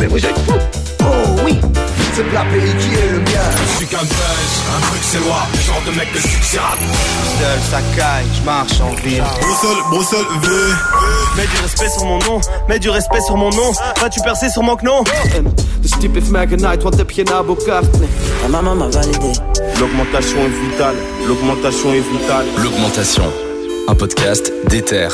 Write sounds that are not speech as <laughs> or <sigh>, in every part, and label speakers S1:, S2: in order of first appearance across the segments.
S1: mais vous êtes fous Oh oui c'est la pays qui est le mien
S2: Je suis qu'un buzz, un truc c'est genre de mec de succès
S3: Seul, ça caille, je marche en ville
S2: Bruxelles, Bruxelles, V
S4: Mets du respect sur mon nom, mets du respect sur mon nom Vas-tu percer sur mon knon
S5: Dus typ heeft mij genaaid, wat heb? Nee.
S6: Ma maman m'a validé
S4: L'augmentation est vitale, l'augmentation est vitale
S7: L'augmentation, un podcast d'Ether.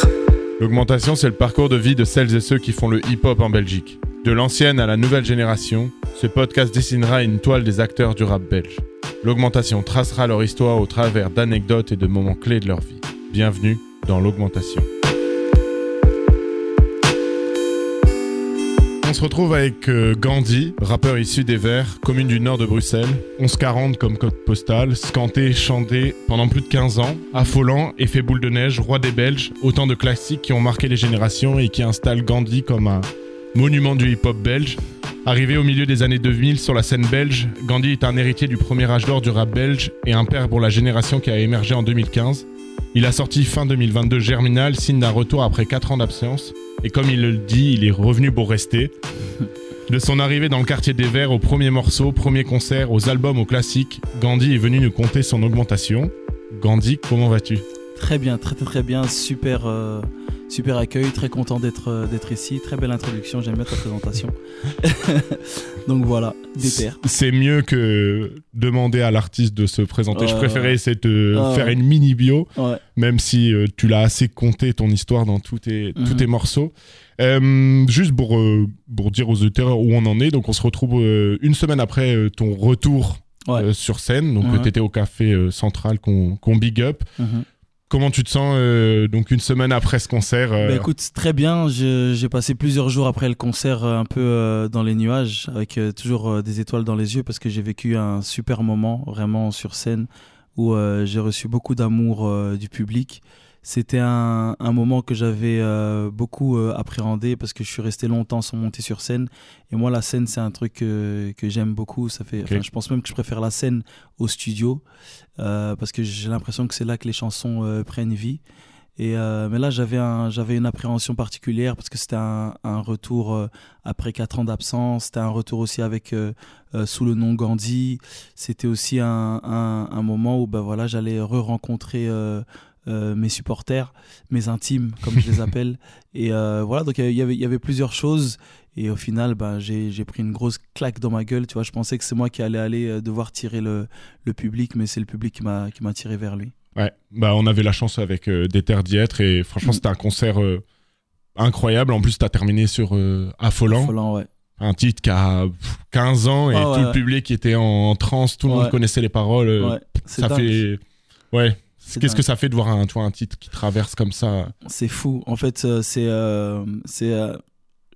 S8: L'augmentation, c'est le parcours de vie de celles et ceux qui font le hip-hop en Belgique. De l'ancienne à la nouvelle génération, ce podcast dessinera une toile des acteurs du rap belge. L'augmentation tracera leur histoire au travers d'anecdotes et de moments clés de leur vie. Bienvenue dans l'augmentation. On se retrouve avec euh, Gandhi, rappeur issu des Verts, commune du nord de Bruxelles. 1140 comme code postal, scanté, chanté pendant plus de 15 ans, affolant, effet boule de neige, roi des Belges, autant de classiques qui ont marqué les générations et qui installent Gandhi comme un monument du hip-hop belge. Arrivé au milieu des années 2000 sur la scène belge, Gandhi est un héritier du premier âge d'or du rap belge et un père pour la génération qui a émergé en 2015. Il a sorti fin 2022 Germinal, signe d'un retour après 4 ans d'absence. Et comme il le dit, il est revenu pour rester. De son arrivée dans le quartier des Verts au premier morceau, premier concert, aux albums, aux classiques, Gandhi est venu nous conter son augmentation. Gandhi, comment vas-tu?
S9: Très bien, très très très bien, super, euh, super accueil, très content d'être euh, d'être ici, très belle introduction, j'aime bien ta présentation. <laughs> Donc voilà, des terres.
S8: C'est mieux que demander à l'artiste de se présenter. Je préférais essayer de
S9: Ouais,
S8: faire une mini bio,
S9: Ouais.
S8: même si euh, tu l'as assez compté ton histoire dans tous tes, tous
S9: Mhm.
S8: tes morceaux. Euh, juste pour, euh, pour dire aux auditeurs où on en est, donc on se retrouve euh, une semaine après ton retour
S9: Ouais.
S8: sur scène. Donc tu étais au café central qu'on qu'on big up.
S9: Mhm.
S8: Comment tu te sens euh, donc une semaine après ce concert euh,
S9: Bah écoute, très bien. J'ai passé plusieurs jours après le concert euh, un peu dans les nuages, avec toujours des étoiles dans les yeux, parce que j'ai vécu un super moment vraiment sur scène où j'ai reçu beaucoup d'amour du public. C'était un, un moment que j'avais euh, beaucoup euh, appréhendé parce que je suis resté longtemps sans monter sur scène. Et moi, la scène, c'est un truc que, que j'aime beaucoup. Ça fait, je pense même que je préfère la scène au studio euh, parce que j'ai l'impression que c'est là que les chansons prennent vie. Et euh, mais là, j'avais un, j'avais une appréhension particulière parce que c'était un, un retour euh, après quatre ans d'absence. C'était un retour aussi avec euh, sous le nom Gandhi. C'était aussi un, un, un moment où ben voilà, j'allais re-rencontrer mes supporters, mes intimes, comme je les <laughs> appelle. Et euh, voilà, donc il y avait, il y avait plusieurs choses. Et au final, ben, j'ai pris une grosse claque dans ma gueule. Tu vois, je pensais que c'est moi qui allais aller euh, devoir tirer le, le public, mais c'est le public qui m'a tiré vers lui.
S8: Ouais, bah on avait la chance avec euh, des terres d'y être et franchement c'était un concert euh, incroyable. En plus, t'as terminé sur euh, Affolant,
S9: Affolant, ouais.
S8: un titre qui a pff, 15 ans et
S9: Ah
S8: tout
S9: ouais,
S8: le
S9: ouais.
S8: public était en, transe, tout le monde connaissait les paroles. euh, ça
S9: dingue.
S8: fait, ouais. Qu'est-ce que ça fait de voir un, tu vois, un titre qui traverse comme ça
S9: C'est fou. En fait, euh, c'est. euh, c'est euh,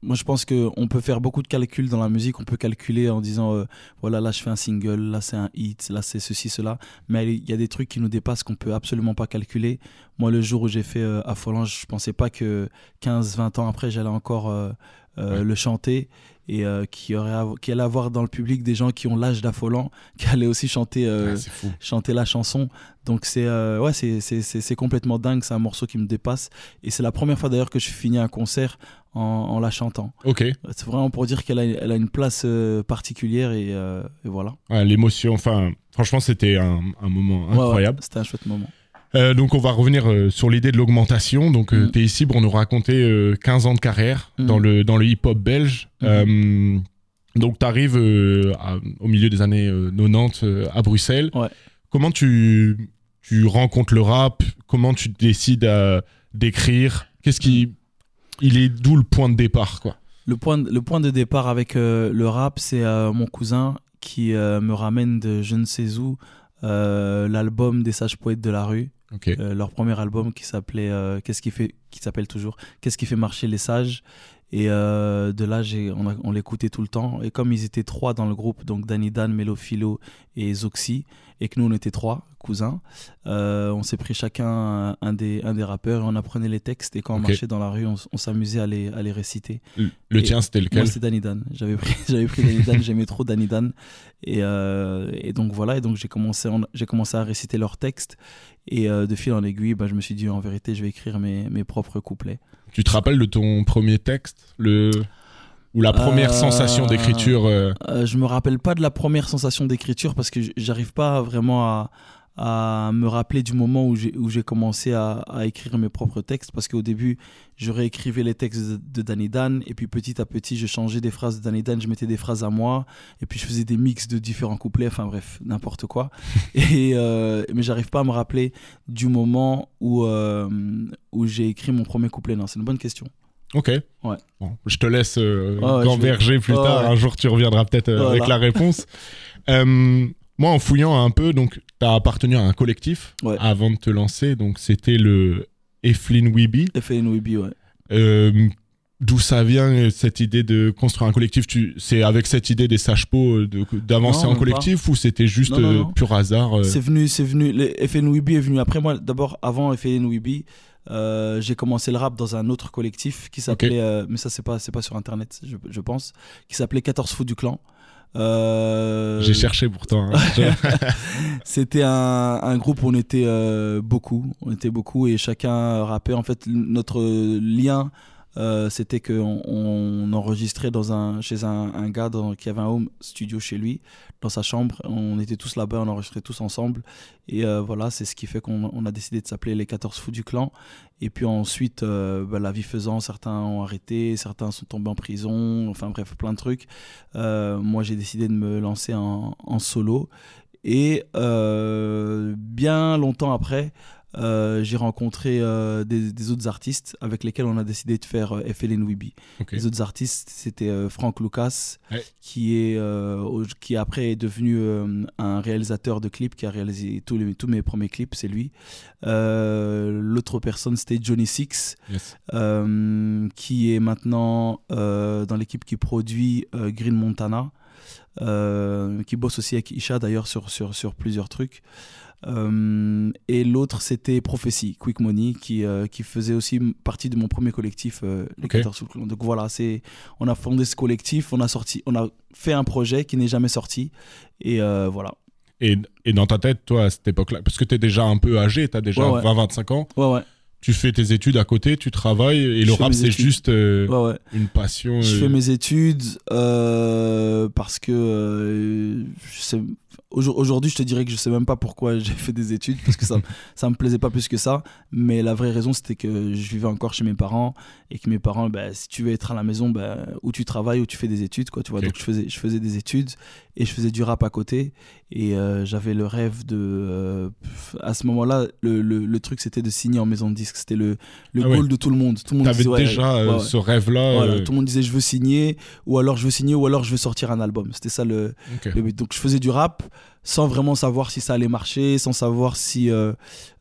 S9: moi, je pense qu'on peut faire beaucoup de calculs dans la musique. On peut calculer en disant euh, voilà, là, je fais un single, là, c'est un hit, là, c'est ceci, cela. Mais il y a des trucs qui nous dépassent qu'on peut absolument pas calculer. Moi, le jour où j'ai fait euh, Affolant, je pensais pas que 15-20 ans après, j'allais encore euh, le chanter et euh, aurait qu'il allait avoir dans le public des gens qui ont l'âge d'Affolant <laughs> qui allaient aussi chanter euh,
S8: fou.
S9: chanter la chanson. Donc c'est euh, ouais c'est complètement dingue c'est un morceau qui me dépasse. Et c'est la première fois d'ailleurs que je finis un concert en, en la chantant.
S8: Ok,
S9: c'est vraiment pour dire qu'elle a, elle a une place particulière et, et voilà.
S8: Ouais, l'émotion, enfin, franchement c'était un, un moment
S9: Ouais, ouais,
S8: incroyable.
S9: c'était un chouette moment
S8: Euh, donc on va revenir euh, sur l'idée de l'augmentation. Donc tu es ici pour nous raconter euh, 15 ans de carrière
S9: Mhm.
S8: dans le, dans le hip-hop belge.
S9: Mhm.
S8: Euh, donc tu arrives au milieu des années euh, 90 euh, à Bruxelles.
S9: Ouais.
S8: Comment tu, tu rencontres le rap? Comment tu décides euh, d'écrire? Qu'est-ce qui... Il est d'où le point de départ quoi?
S9: Le point, de- le point de départ avec euh, le rap, c'est euh, mon cousin qui euh, me ramène de je ne sais où euh, l'album des sages poètes de la rue. Euh, leur premier album qui s'appelait euh, Qu'est-ce qui fait s'appelle toujours Qu'est-ce qui fait marcher les sages. Et euh, de là on, on l'écoutait tout le temps. Et comme ils étaient trois dans le groupe donc Danny Dan, Melo Philo et Zoxy et que nous on était trois cousins euh, on s'est pris chacun un, des un des rappeurs et on apprenait les textes et quand on marchait dans la rue on, s'amusait à les à les réciter
S8: Le, tien c'était lequel
S9: moi, c'était Danny Dan. J'avais pris, <laughs> j'avais pris Danny Dan, j'aimais trop Danny Dan. Et, euh, et donc voilà, et donc j'ai commencé, en- j'ai commencé à réciter leurs textes. Et euh, de fil en aiguille, bah, je me suis dit, en vérité, je vais écrire mes, mes propres couplets.
S8: Tu te rappelles de ton premier texte? Le... Ou la première
S9: Euh,
S8: sensation d'écriture euh,
S9: Euh, je me rappelle pas de la première sensation d'écriture parce que j'arrive pas vraiment à, à me rappeler du moment où j'ai commencé à, à écrire mes propres textes. Parce qu'au début je réécrivais les textes de, de Danny Dan et puis petit à petit je changeais des phrases de Danny Dan je mettais des phrases à moi et puis je faisais des mix de différents couplets. Enfin bref n'importe quoi. <laughs> Et euh, mais j'arrive pas à me rappeler du moment où euh, où j'ai écrit mon premier couplet. Non c'est une bonne question
S8: Ok.
S9: Ouais.
S8: Bon, je te laisse euh, gamberger plus
S9: Ouais,
S8: tard.
S9: ouais.
S8: Un jour, tu reviendras peut-être euh,
S9: Voilà.
S8: avec la réponse. <laughs> Euh, moi, en fouillant un peu, donc, tu as appartenu à un collectif
S9: Ouais.
S8: avant de te lancer. Donc, c'était le Eflin Weeby.
S9: FLN Weeby ouais
S8: Euh, D'où ça vient cette idée de construire un collectif? Tu... C'est avec cette idée des sages-pots d'avancer en collectif ou c'était juste
S9: Non, non, non.
S8: pur hasard
S9: C'est venu, c'est venu. Le est venu après moi. D'abord, avant FNWB, euh, j'ai commencé le rap dans un autre collectif qui s'appelait, euh, mais ça c'est pas, c'est pas sur internet, je, je pense, qui s'appelait 14 fous du clan. Euh,
S8: J'ai cherché pourtant. hein. <laughs> <laughs>
S9: C'était un, un groupe où on était euh, beaucoup, on était beaucoup et chacun rappait. En fait, notre lien, euh, c'était qu'on on enregistrait dans un, chez un, gars qui avait un home studio chez lui, dans sa chambre. On était tous là-bas, on enregistrait tous ensemble. Et euh, voilà, c'est ce qui fait qu'on on a décidé de s'appeler les 14 fous du clan. Et puis ensuite, euh, bah, la vie faisant, certains ont arrêté, certains sont tombés en prison, enfin bref, plein de trucs. Moi, j'ai décidé de me lancer en, solo. Et bien longtemps après, euh, j'ai rencontré euh, des, des autres artistes avec lesquels on a décidé de faire euh, FLN Weeby.
S8: Ok.
S9: Les autres artistes, c'était euh, Frank Lucas,
S8: Ouais.
S9: qui, est, qui après est devenu un réalisateur de clips, qui a réalisé tous, les, tous mes premiers clips, c'est lui. L'autre personne, c'était Johnny Six,
S8: Yes.
S9: qui est maintenant dans l'équipe qui produit Green Montana, qui bosse aussi avec Isha d'ailleurs sur, sur, sur plusieurs trucs. Euh, et l'autre, c'était Prophecy, Quick Money, qui, euh, qui faisait aussi partie de mon premier collectif, euh, les
S8: Ok.
S9: 14 sous le. Donc voilà, c'est, on a fondé ce collectif, on a, sorti, on a fait un projet qui n'est jamais sorti. Et euh, voilà.
S8: Et, et dans ta tête, toi, à cette époque-là, parce que tu es déjà un peu âgé, tu as déjà
S9: Ouais, ouais.
S8: 20-25 ans,
S9: Ouais, ouais.
S8: Tu fais tes études à côté, tu travailles, et
S9: Je
S8: le rap, c'est juste euh,
S9: ouais, ouais.
S8: une passion.
S9: Je
S8: euh,
S9: fais mes études euh, parce que aujourd'hui, je te dirais que je sais même pas pourquoi j'ai fait des études parce que ça, <laughs> ça me plaisait pas plus que ça. Mais la vraie raison, c'était que je vivais encore chez mes parents et que mes parents, bah, si tu veux être à la maison, bah, où tu travailles, ou tu fais des études, quoi. Tu vois. Donc je faisais, je faisais des études et je faisais du rap à côté et euh, j'avais le rêve de, euh, à ce moment-là, le, le, le truc c'était de signer en maison de disque. C'était le, le
S8: Ah ouais.
S9: goal de tout le monde. Tout le monde
S8: T'avais
S9: disait, ouais,
S8: déjà euh,
S9: ouais,
S8: ce rêve-là.
S9: Voilà, tout le monde disait je veux signer ou alors je veux signer ou alors je veux sortir un album. C'était ça le,
S8: ok.
S9: le but. Donc je faisais du rap sans vraiment savoir si ça allait marcher, sans savoir si euh,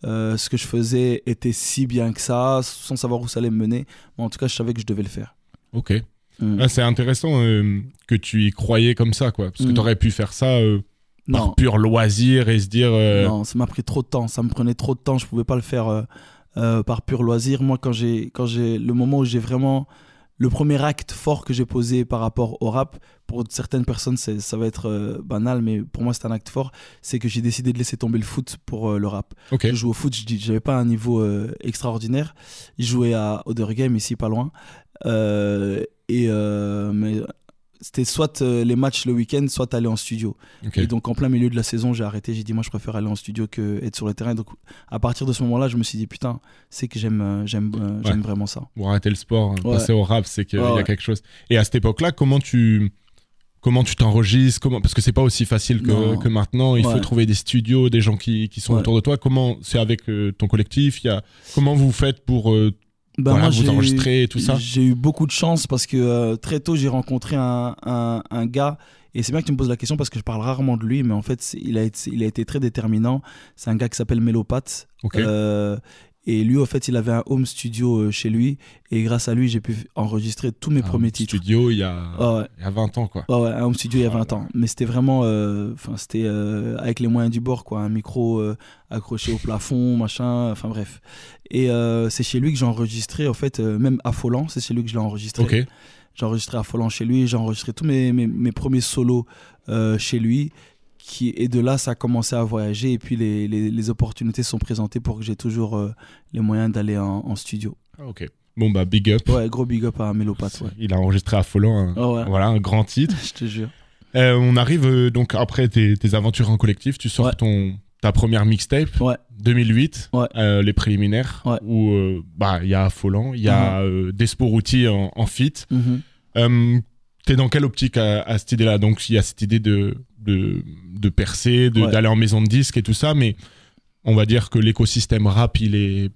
S9: euh, ce que je faisais était si bien que ça, sans savoir où ça allait me mener. Mais en tout cas, je savais que je devais le faire.
S8: Ok.
S9: Mm.
S8: Ah, c'est intéressant euh, que tu y croyais comme ça, quoi. Parce que
S9: Mm.
S8: tu aurais pu faire ça par pur loisir et se dire.
S9: non, ça m'a pris trop de temps. Ça me prenait trop de temps. Je pouvais pas le faire par pur loisir. Moi, quand j'ai, quand j'ai le moment où j'ai vraiment le premier acte fort que j'ai posé par rapport au rap, pour certaines personnes, ça va être euh, banal, mais pour moi, c'est un acte fort. C'est que j'ai décidé de laisser tomber le foot pour euh, le rap. Je joue au foot, je dis, j'avais pas un niveau euh, extraordinaire. Je jouais à Other Game ici, pas loin. Et mais c'était soit euh, les matchs le week-end, soit aller en studio. Et donc en plein milieu de la saison, j'ai arrêté. J'ai dit moi je préfère aller en studio que être sur le terrain. Donc à partir de ce moment-là, je me suis dit putain, c'est que j'aime euh, j'aime euh, j'aime vraiment ça.
S8: Pour arrêter le sport, hein,
S9: Ouais.
S8: passer au rap, c'est qu'il
S9: Ouais,
S8: y a quelque chose. Et à cette époque-là, comment tu. Comment tu t'enregistres comment... Parce que c'est pas aussi facile que, maintenant. Il faut trouver des studios, des gens qui, qui sont
S9: Ouais.
S8: autour de toi. Comment c'est avec euh, ton collectif? Il y a... Comment vous faites pour euh,
S9: Ben,
S8: voilà,
S9: moi,
S8: vous et tout ça
S9: J'ai eu beaucoup de chance parce que euh, très tôt j'ai rencontré un, un, un gars. Et c'est bien que tu me poses la question parce que je parle rarement de lui, mais en fait, il a été, il a été très déterminant. C'est un gars qui s'appelle Mélopathe. Euh, et lui, en fait, il avait un home studio euh, chez lui. Et grâce à lui, j'ai pu enregistrer tous mes
S8: Un
S9: premiers titres.
S8: studio il y, a...
S9: Ah ouais.
S8: il y a 20 ans, quoi.
S9: Ouais, ouais, un home studio il y a
S8: Oh là
S9: 20 ans. Mais c'était vraiment. euh, Enfin, c'était euh, avec les moyens du bord, quoi. Un micro euh, accroché au plafond, machin. Enfin, bref. Et c'est chez lui que j'ai enregistré, en fait, même Affolant, c'est chez lui que je l'ai enregistré.
S8: Ok.
S9: J'ai enregistré Affolant chez lui, j'ai enregistré tous mes, mes, mes premiers solos chez lui. Qui, et de là, ça a commencé à voyager. Et puis, les, les, les opportunités sont présentées pour que j'ai toujours euh, les moyens d'aller en, en studio.
S8: Ah, ok. Bon, bah, big up.
S9: Ouais, gros big up à Mélopathe, ouais.
S8: Il a enregistré à Folland un,
S9: Ah ouais.
S8: voilà, un grand titre. <laughs>
S9: Je te jure.
S8: Euh, on arrive euh, donc après tes, tes aventures en collectif, tu sors
S9: Ouais.
S8: ton, ta première mixtape,
S9: Ouais.
S8: 2008,
S9: Ouais.
S8: euh, les préliminaires,
S9: Ouais.
S8: où euh, bah, il y a Folland, il y a euh, Despo Routy en, en feat.
S9: Mhm.
S8: Euh, T'es dans quelle optique à, à cette idée-là? Donc il y a cette idée de, de, de percer,
S9: Ouais.
S8: d'aller en maison de disque et tout ça, mais on va dire que l'écosystème rap, il est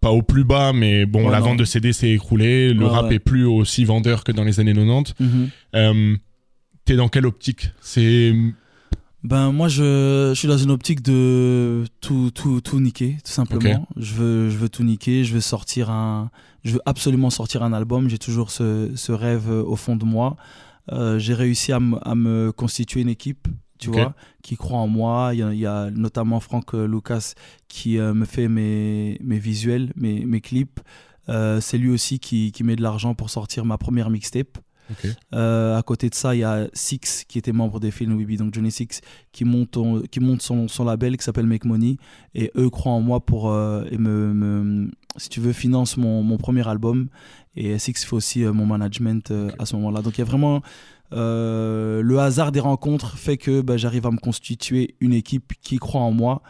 S8: pas au plus bas, mais bon,
S9: Ouais,
S8: la
S9: non.
S8: vente de CD s'est écroulée, le
S9: Ouais,
S8: rap est plus aussi vendeur que dans les années 90.
S9: Mhm.
S8: Euh, T'es dans quelle optique? C'est
S9: Ben moi je, je suis dans une optique de tout tout tout niquer tout simplement. Je veux je veux tout niquer, je veux sortir un je veux absolument sortir un album, j'ai toujours ce, ce rêve euh, au fond de moi. Euh, j'ai réussi à, me- à me constituer une équipe, tu vois, qui croit en moi. Il y a, il y a notamment Franck euh, Lucas qui euh, me fait mes, mes visuels, mes, mes clips. Euh, c'est lui aussi qui, qui met de l'argent pour sortir ma première mixtape. Euh, à côté de ça, il y a Six qui était membre des films Weeby, donc Johnny Six, qui monte, en- qui monte son, son label qui s'appelle Make Money. Et eux croient en moi pour, euh, et me, me- si tu veux, finance mon, mon premier album. Et Six fait aussi euh, mon management à ce moment-là. Donc il y a vraiment. le hasard des rencontres fait que bah, j'arrive à me constituer une équipe qui croit en moi.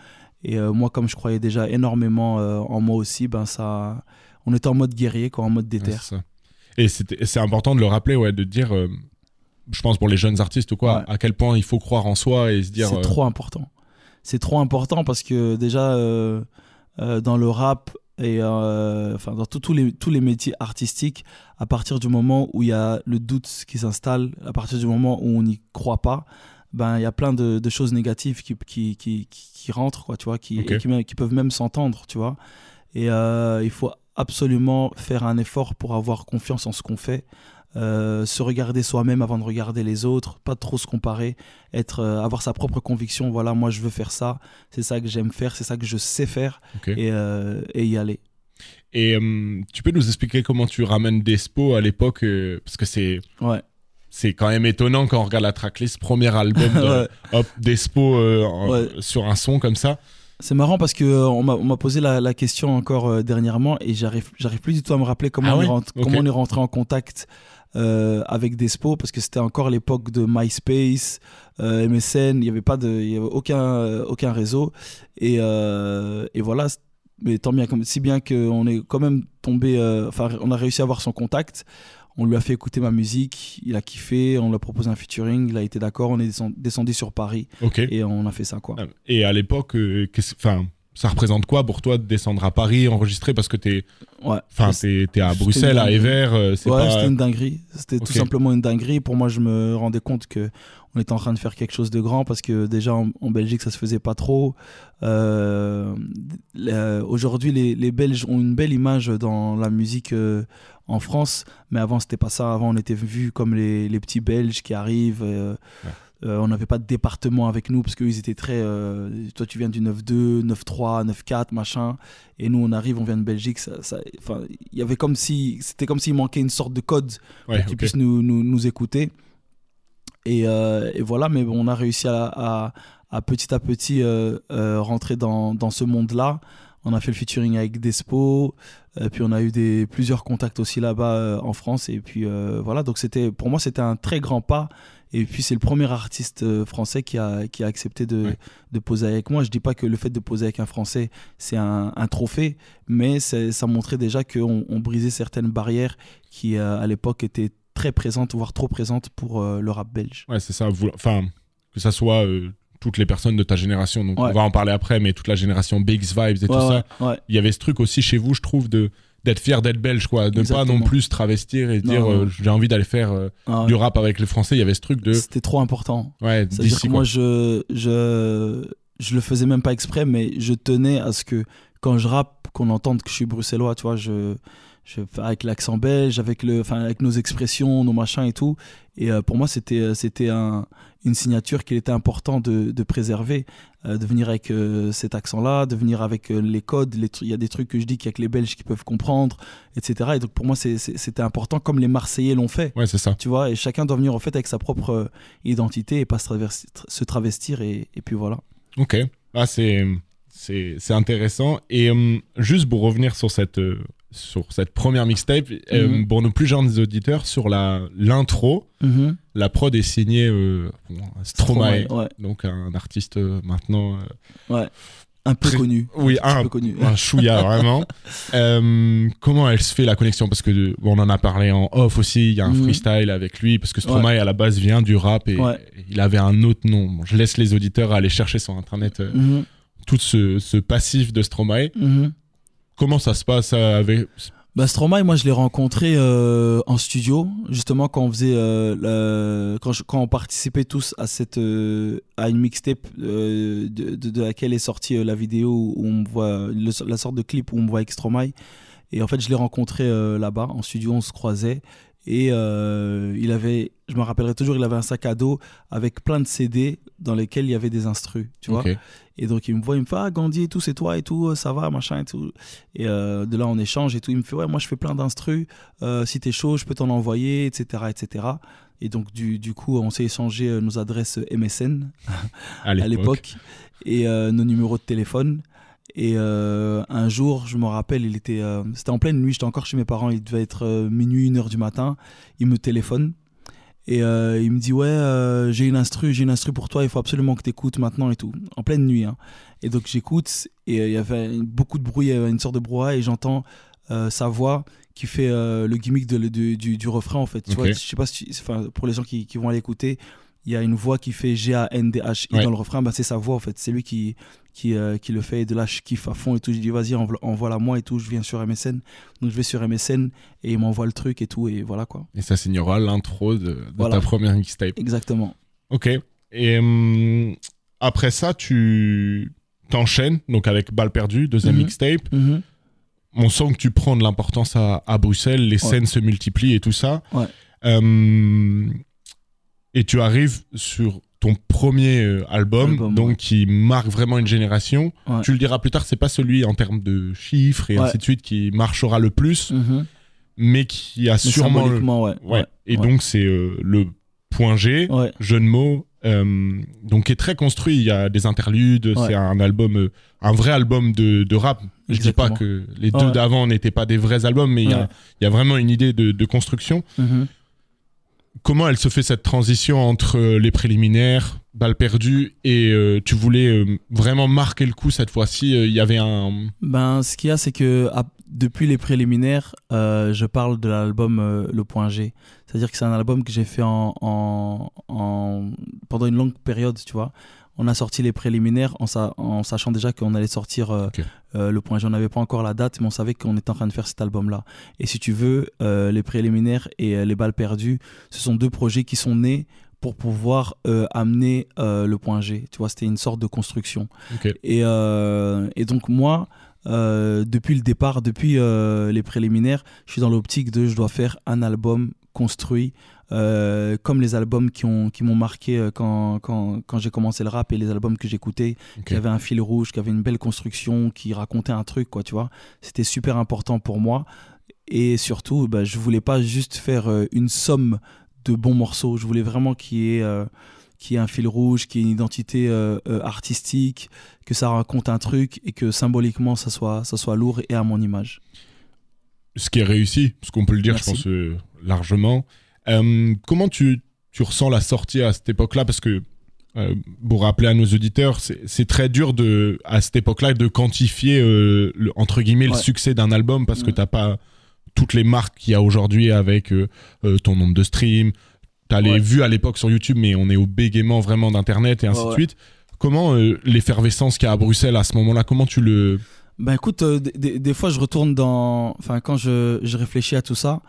S9: Et moi, comme je croyais déjà énormément en moi aussi, ben ça, on était en mode guerrier, quoi, en mode déter.
S8: Ouais. Et c'est important de le rappeler, ouais, de dire, euh, je pense pour les jeunes artistes ou quoi,
S9: Ouais.
S8: à quel point il faut croire en soi et se dire.
S9: C'est
S8: euh,
S9: trop important. C'est trop important parce que déjà, euh, dans le rap et enfin, dans tous- tous les, tous les métiers artistiques, à partir du moment où il y a le doute qui s'installe, à partir du moment où on n'y croit pas, ben, il y a plein de, de choses négatives qui, qui, qui, qui- rentrent, quoi, tu vois, qui, qui, qui peuvent même s'entendre, tu vois. Et euh, il faut absolument faire un effort pour avoir confiance en ce qu'on fait. Euh, se regarder soi-même avant de regarder les autres, pas trop se comparer, être, euh, avoir sa propre conviction. Voilà, moi je veux faire ça, c'est ça que j'aime faire, c'est ça que je sais faire, et, euh, et y aller.
S8: Et tu peux nous expliquer comment tu ramènes Despo à l'époque Parce que c'est.
S9: Ouais.
S8: C'est quand même étonnant quand on regarde la tracklist, premier album de <laughs>
S9: Ouais.
S8: hop, Despo euh,
S9: Ouais.
S8: sur un son comme ça.
S9: C'est marrant parce que euh, on m'a posé la, la question encore euh, dernièrement et j'arrive plus du tout à me rappeler comment,
S8: Ah
S9: on, est rentré,
S8: Ok.
S9: comment on est rentré en contact euh, avec Despo parce que c'était encore l'époque de MySpace, MSN, il n'y avait pas de, il y avait aucun aucun réseau et, et voilà. Mais tant bien comme si bien qu'on est quand même tombé, euh, enfin on a réussi à avoir son contact. On lui a fait écouter ma musique, il a kiffé, on lui a proposé un featuring, il a été d'accord, on est descend- descendu sur Paris et on a fait ça quoi.
S8: Et à l'époque, euh, enfin, ça représente quoi pour toi de descendre à Paris, enregistrer parce que t'es,
S9: Ouais.
S8: t'es à Bruxelles, à Evere, euh,
S9: ouais,
S8: pas.
S9: c'était une dinguerie. C'était tout simplement une dinguerie. Pour moi, je me rendais compte que on était en train de faire quelque chose de grand parce que déjà en, en Belgique, ça se faisait pas trop. Euh, les- Aujourd'hui, les, les Belges ont une belle image dans la musique euh, en France, mais avant, c'était pas ça. Avant, on était vus comme les, les petits Belges qui arrivent. euh,
S8: Ouais.
S9: Euh, on n'avait pas de département avec nous parce qu'eux ils étaient très. euh, toi tu viens du 9-2, 9-3, 9-4, machin. Et nous on arrive, on vient de Belgique. Ça, ça- y avait comme si. C'était comme s'il manquait une sorte de code
S8: Ouais,
S9: pour qu'ils puissent nous, nous, nous écouter. Et, euh, et voilà, mais bon, on a réussi à, à, à petit à petit rentrer dans, dans ce monde-là. On a fait le featuring avec Despo, euh, puis on a eu des, plusieurs contacts aussi là-bas euh, en France. Et puis euh, voilà, donc c'était pour moi c'était un très grand pas. Et puis c'est le premier artiste euh, français qui a, qui a accepté de,
S8: Ouais.
S9: de poser avec moi. Je dis pas que le fait de poser avec un Français c'est un, un trophée, mais ça montrait déjà qu'on on brisait certaines barrières qui euh, à l'époque étaient très présentes, voire trop présentes pour euh, le rap belge.
S8: Ouais, c'est ça. Enfin, que ça soit euh, toutes les personnes de ta génération. Donc,
S9: Ouais.
S8: on va en parler après, mais toute la génération Bigs Vibes et tout
S9: Ouais,
S8: ça. Il y avait ce truc aussi chez vous, je trouve, de d'être fier d'être belge, quoi. De pas non plus se travestir et dire euh, j'ai envie d'aller faire euh,
S9: Ah ouais.
S8: du rap avec les Français. Il y avait ce truc de
S9: C'était trop important.
S8: ouais
S9: C'est-à-dire que moi, je, je, je le faisais même pas exprès, mais je tenais à ce que quand je rappe, qu'on entende que je suis bruxellois, tu vois, je, je, avec l'accent belge, avec, le, enfin, avec nos expressions, nos machins et tout. Et euh, pour moi, c'était, c'était un, une signature qu'il était important de, de préserver, euh, de venir avec euh, cet accent-là, de venir avec euh, les codes. les Il y a des trucs que je dis qu'il y a que les Belges qui peuvent comprendre, etc. Et donc pour moi, c'était important, comme les Marseillais l'ont fait
S8: Ouais, c'est ça.
S9: tu vois, et chacun doit venir en fait avec sa propre euh, identité et pas se, travestir et, et puis voilà.
S8: Ok. Ah, c'est c'est c'est intéressant. Et hum, juste pour revenir sur cette euh, sur cette première mixtape. Euh,
S9: Mhm.
S8: pour nos plus jeunes auditeurs, sur la l'intro,
S9: Mhm.
S8: la prod est signée euh, Stromae,
S9: Ouais,
S8: donc un artiste euh, maintenant. euh,
S9: un peu
S8: Très-
S9: connu.
S8: oui,
S9: Un
S8: un,
S9: peu connu.
S8: un chouïa <laughs> vraiment. Euh, comment elle se fait la connexion? Parce que bon, on en a parlé en off aussi. Il y a un
S9: Mhm.
S8: freestyle avec lui parce que Stromae à la base vient du rap et,
S9: Ouais.
S8: et il avait un autre nom. Bon, je laisse les auditeurs aller chercher sur internet euh, tout ce, ce passif de Stromae. Comment ça se passe euh, avec
S9: Bah, Stromae, moi, je l'ai rencontré euh, en studio, justement quand on faisait, euh, quand, on participait tous à cette, à une mixtape de, laquelle est sortie la vidéo où on voit, la sorte de clip où on me voit avec Stromae. Et en fait, je l'ai rencontré là-bas en studio, on se croisait. Et euh, il avait, je me rappellerai toujours, il avait un sac à dos avec plein de CD dans lesquels il y avait des instrus, tu vois. Et donc il me voit, il me fait Ah, Gandhi et tout, c'est toi et tout, ça va, machin et tout. Et euh, de là, on échange et tout. Il me fait Ouais, moi je fais plein d'instrus, euh, si t'es chaud, je peux t'en envoyer, etc. etc. Et donc du, du coup, on s'est échangé euh, nos adresses MSN
S8: à <laughs> l'époque
S9: et euh, nos numéros de téléphone. Et euh, un jour, je me rappelle, il était, euh, c'était en pleine nuit, j'étais encore chez mes parents, il devait être euh, minuit, une heure du matin. Il me téléphone et il me dit ouais, j'ai une instru, j'ai une instru pour toi, il faut absolument que t'écoutes maintenant et tout, en pleine nuit. hein. Et donc j'écoute et il y avait beaucoup de bruit, il y avait une sorte de brouhaha et j'entends sa voix qui fait le gimmick de, du, du, du refrain en fait. Tu vois, je sais pas si, tu- enfin pour les gens qui, qui vont aller écouter, il y a une voix qui fait G-A-N-D-H-I
S8: Ouais.
S9: dans le refrain, bah, c'est sa voix en fait. C'est lui qui, qui, euh, qui le fait. Et de là, je kiffe à fond et tout. Je dis, vas-y, envo- envoie-la moi et tout. Je viens sur MSN. Donc, je vais sur MSN et il m'envoie le truc et tout. Et voilà quoi.
S8: et ça signera l'intro de, de
S9: Voilà.
S8: ta première mixtape.
S9: Exactement.
S8: Ok. Et hum, après ça, tu t'enchaînes donc avec Balle perdue, deuxième
S9: Mhm.
S8: mixtape.
S9: Mhm.
S8: On sent que tu prends de l'importance à, à Bruxelles, les
S9: Ouais.
S8: scènes se multiplient et tout ça.
S9: Ouais.
S8: Hum, et tu arrives sur ton premier euh, album,
S9: Album,
S8: donc
S9: ouais.
S8: qui marque vraiment une génération.
S9: Ouais.
S8: Tu le diras plus tard, c'est pas celui en termes de chiffres et
S9: Ouais.
S8: ainsi de suite qui marchera le plus,
S9: Mhm.
S8: mais qui a
S9: Mais
S8: sûrement. le-. Et donc c'est euh, le point G, jeu de mots, euh, donc qui est très construit. Il y a des interludes, c'est un album, euh, un vrai album de, de rap. Je dis pas
S9: Exactement.
S8: que les deux d'avant n'étaient pas des vrais albums, mais il y a-
S9: Ouais.
S8: il y, a vraiment une idée de, de construction.
S9: Mhm.
S8: Comment elle se fait cette transition entre euh, les préliminaires, balle perdue, et euh, tu voulais euh, vraiment marquer le coup cette fois-ci Il y avait un.
S9: Ben, ce qu'il y a, c'est que depuis les préliminaires, je parle de l'album Le Point G. C'est-à-dire que c'est un album que j'ai fait en- pendant une longue période, tu vois. On a sorti les préliminaires en, sa- en sachant déjà qu'on allait sortir euh, euh, Le Point G. On n'avait pas encore la date, mais on savait qu'on était en train de faire cet album-là. Et si tu veux, euh, les préliminaires et les balles perdues, ce sont deux projets qui sont nés pour pouvoir amener le point G. Tu vois, c'était une sorte de construction. Et, et donc moi, depuis le départ, depuis les préliminaires, je suis dans l'optique de je dois faire un album construit euh, comme les albums qui ont qui m'ont marqué euh, quand, quand, quand j'ai commencé le rap et les albums que j'écoutais qui avaient un fil rouge qui avaient une belle construction qui racontaient un truc quoi tu vois c'était super important pour moi et surtout bah, je voulais pas juste faire euh, une somme de bons morceaux je voulais vraiment qu'il y ait ait un fil rouge, qu'il y ait une identité euh, euh, artistique, que ça raconte un truc et que symboliquement ça soit, ça soit lourd et à mon image.
S8: Ce qui est réussi, ce qu'on peut le dire,
S9: Merci.
S8: je pense, euh, largement. Euh, comment tu, tu ressens la sortie à cette époque-là? Parce que, euh, pour rappeler à nos auditeurs, c'est très dur de, à cette époque-là de quantifier, euh, le- entre guillemets, le succès d'un album parce que
S9: Mm.
S8: t'as pas toutes les marques qu'il y a aujourd'hui avec ton nombre de streams. T'as les
S9: Ouais.
S8: vues à l'époque sur YouTube, mais on est au bégaiement vraiment d'Internet et ainsi
S9: Ouais,
S8: de suite. Comment l'effervescence qu'il y a à Bruxelles à ce moment-là, comment tu le...
S9: Ben écoute, euh, des- des, des fois je retourne dans. Enfin, quand je, je réfléchis à tout ça,